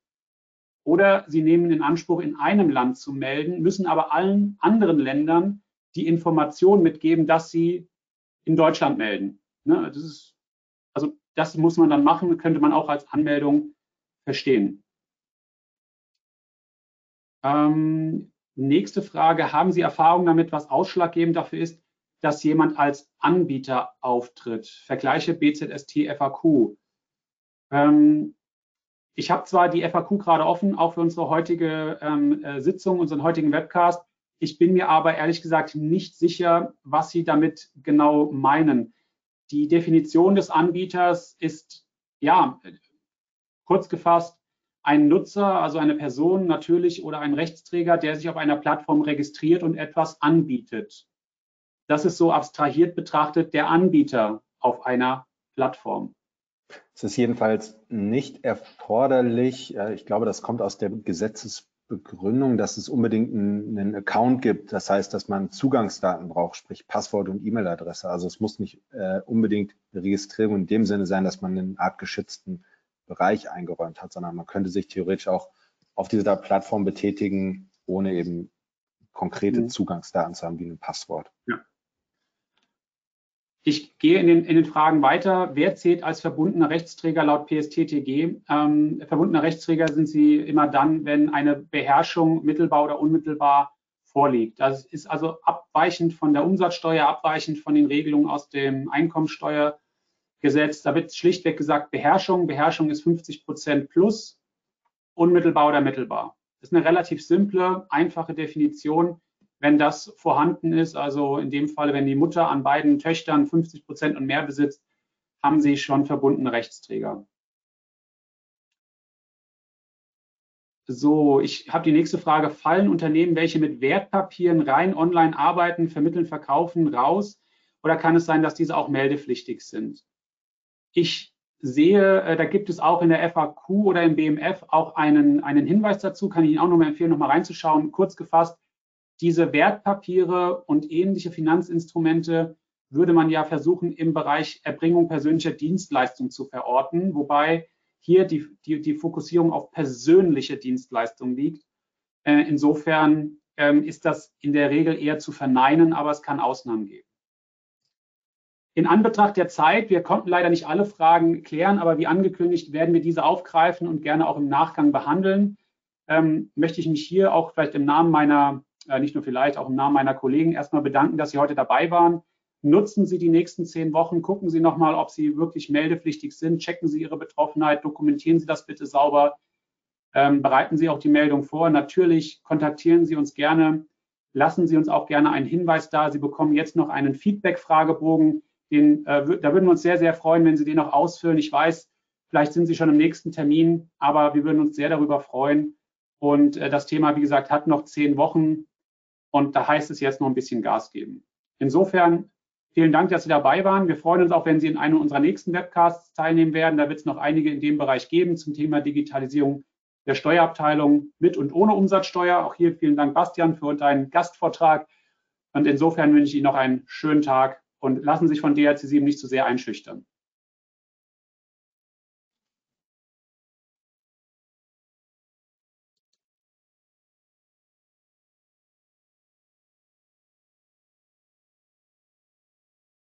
oder Sie nehmen in Anspruch, in einem Land zu melden, müssen aber allen anderen Ländern die Information mitgeben, dass Sie in Deutschland melden. Ne? Das ist, also das muss man dann machen, könnte man auch als Anmeldung verstehen. Ähm, nächste Frage, haben Sie Erfahrung damit, was ausschlaggebend dafür ist, dass jemand als Anbieter auftritt? Vergleiche BZST FAQ. Ähm, ich habe zwar die FAQ gerade offen, auch für unsere heutige ähm, äh, Sitzung, unseren heutigen Webcast. Ich bin mir aber ehrlich gesagt nicht sicher, was Sie damit genau meinen. Die Definition des Anbieters ist, ja, kurz gefasst, ein Nutzer, also eine Person natürlich oder ein Rechtsträger, der sich auf einer Plattform registriert und etwas anbietet. Das ist so abstrahiert betrachtet der Anbieter auf einer Plattform. Es ist jedenfalls nicht erforderlich, ich glaube, das kommt aus der Gesetzes Begründung, dass es unbedingt einen, Account gibt. Das heißt, dass man Zugangsdaten braucht, sprich Passwort und E-Mail-Adresse. Also es muss nicht äh, unbedingt eine Registrierung in dem Sinne sein, dass man einen artgeschützten Bereich eingeräumt hat, sondern man könnte sich theoretisch auch auf dieser Plattform betätigen, ohne eben konkrete mhm. Zugangsdaten zu haben, wie ein Passwort. Ja. Ich gehe in den, in den, Fragen weiter. Wer zählt als verbundener Rechtsträger laut PSTTG? Ähm, verbundener Rechtsträger sind sie immer dann, wenn eine Beherrschung mittelbar oder unmittelbar vorliegt. Das ist also abweichend von der Umsatzsteuer, abweichend von den Regelungen aus dem Einkommensteuergesetz. Da wird schlichtweg gesagt Beherrschung. Beherrschung ist 50 Prozent plus, unmittelbar oder mittelbar. Das ist eine relativ simple, einfache Definition wenn das vorhanden ist, also in dem Fall, wenn die Mutter an beiden Töchtern 50 Prozent und mehr besitzt, haben sie schon verbundene Rechtsträger. So, ich habe die nächste Frage. Fallen Unternehmen, welche mit Wertpapieren rein online arbeiten, vermitteln, verkaufen, raus? Oder kann es sein, dass diese auch meldepflichtig sind? Ich sehe, äh, da gibt es auch in der FAQ oder im BMF auch einen, einen Hinweis dazu, kann ich Ihnen auch nochmal empfehlen, nochmal reinzuschauen. Kurz gefasst, diese Wertpapiere und ähnliche Finanzinstrumente würde man ja versuchen, im Bereich Erbringung persönlicher Dienstleistungen zu verorten, wobei hier die, die, die Fokussierung auf persönliche Dienstleistungen liegt. Äh, insofern ähm, ist das in der Regel eher zu verneinen, aber es kann Ausnahmen geben. In Anbetracht der Zeit, wir konnten leider nicht alle Fragen klären, aber wie angekündigt werden wir diese aufgreifen und gerne auch im Nachgang behandeln. Ähm, möchte ich mich hier auch vielleicht im Namen meiner äh, nicht nur vielleicht, auch im Namen meiner Kollegen erstmal bedanken, dass Sie heute dabei waren. Nutzen Sie die nächsten zehn Wochen, gucken Sie nochmal, ob Sie wirklich meldepflichtig sind, checken Sie Ihre Betroffenheit, dokumentieren Sie das bitte sauber, ähm, bereiten Sie auch die Meldung vor. Natürlich kontaktieren Sie uns gerne, lassen Sie uns auch gerne einen Hinweis da. Sie bekommen jetzt noch einen Feedback-Fragebogen. Den, äh, da würden wir uns sehr, sehr freuen, wenn Sie den noch ausfüllen. Ich weiß, vielleicht sind Sie schon im nächsten Termin, aber wir würden uns sehr darüber freuen. Und äh, das Thema, wie gesagt, hat noch zehn Wochen. Und da heißt es jetzt noch ein bisschen Gas geben. Insofern vielen Dank, dass Sie dabei waren. Wir freuen uns auch, wenn Sie in einem unserer nächsten Webcasts teilnehmen werden. Da wird es noch einige in dem Bereich geben zum Thema Digitalisierung der Steuerabteilung mit und ohne Umsatzsteuer. Auch hier vielen Dank, Bastian, für deinen Gastvortrag. Und insofern wünsche ich Ihnen noch einen schönen Tag und lassen Sie sich von DRC7 nicht zu sehr einschüchtern.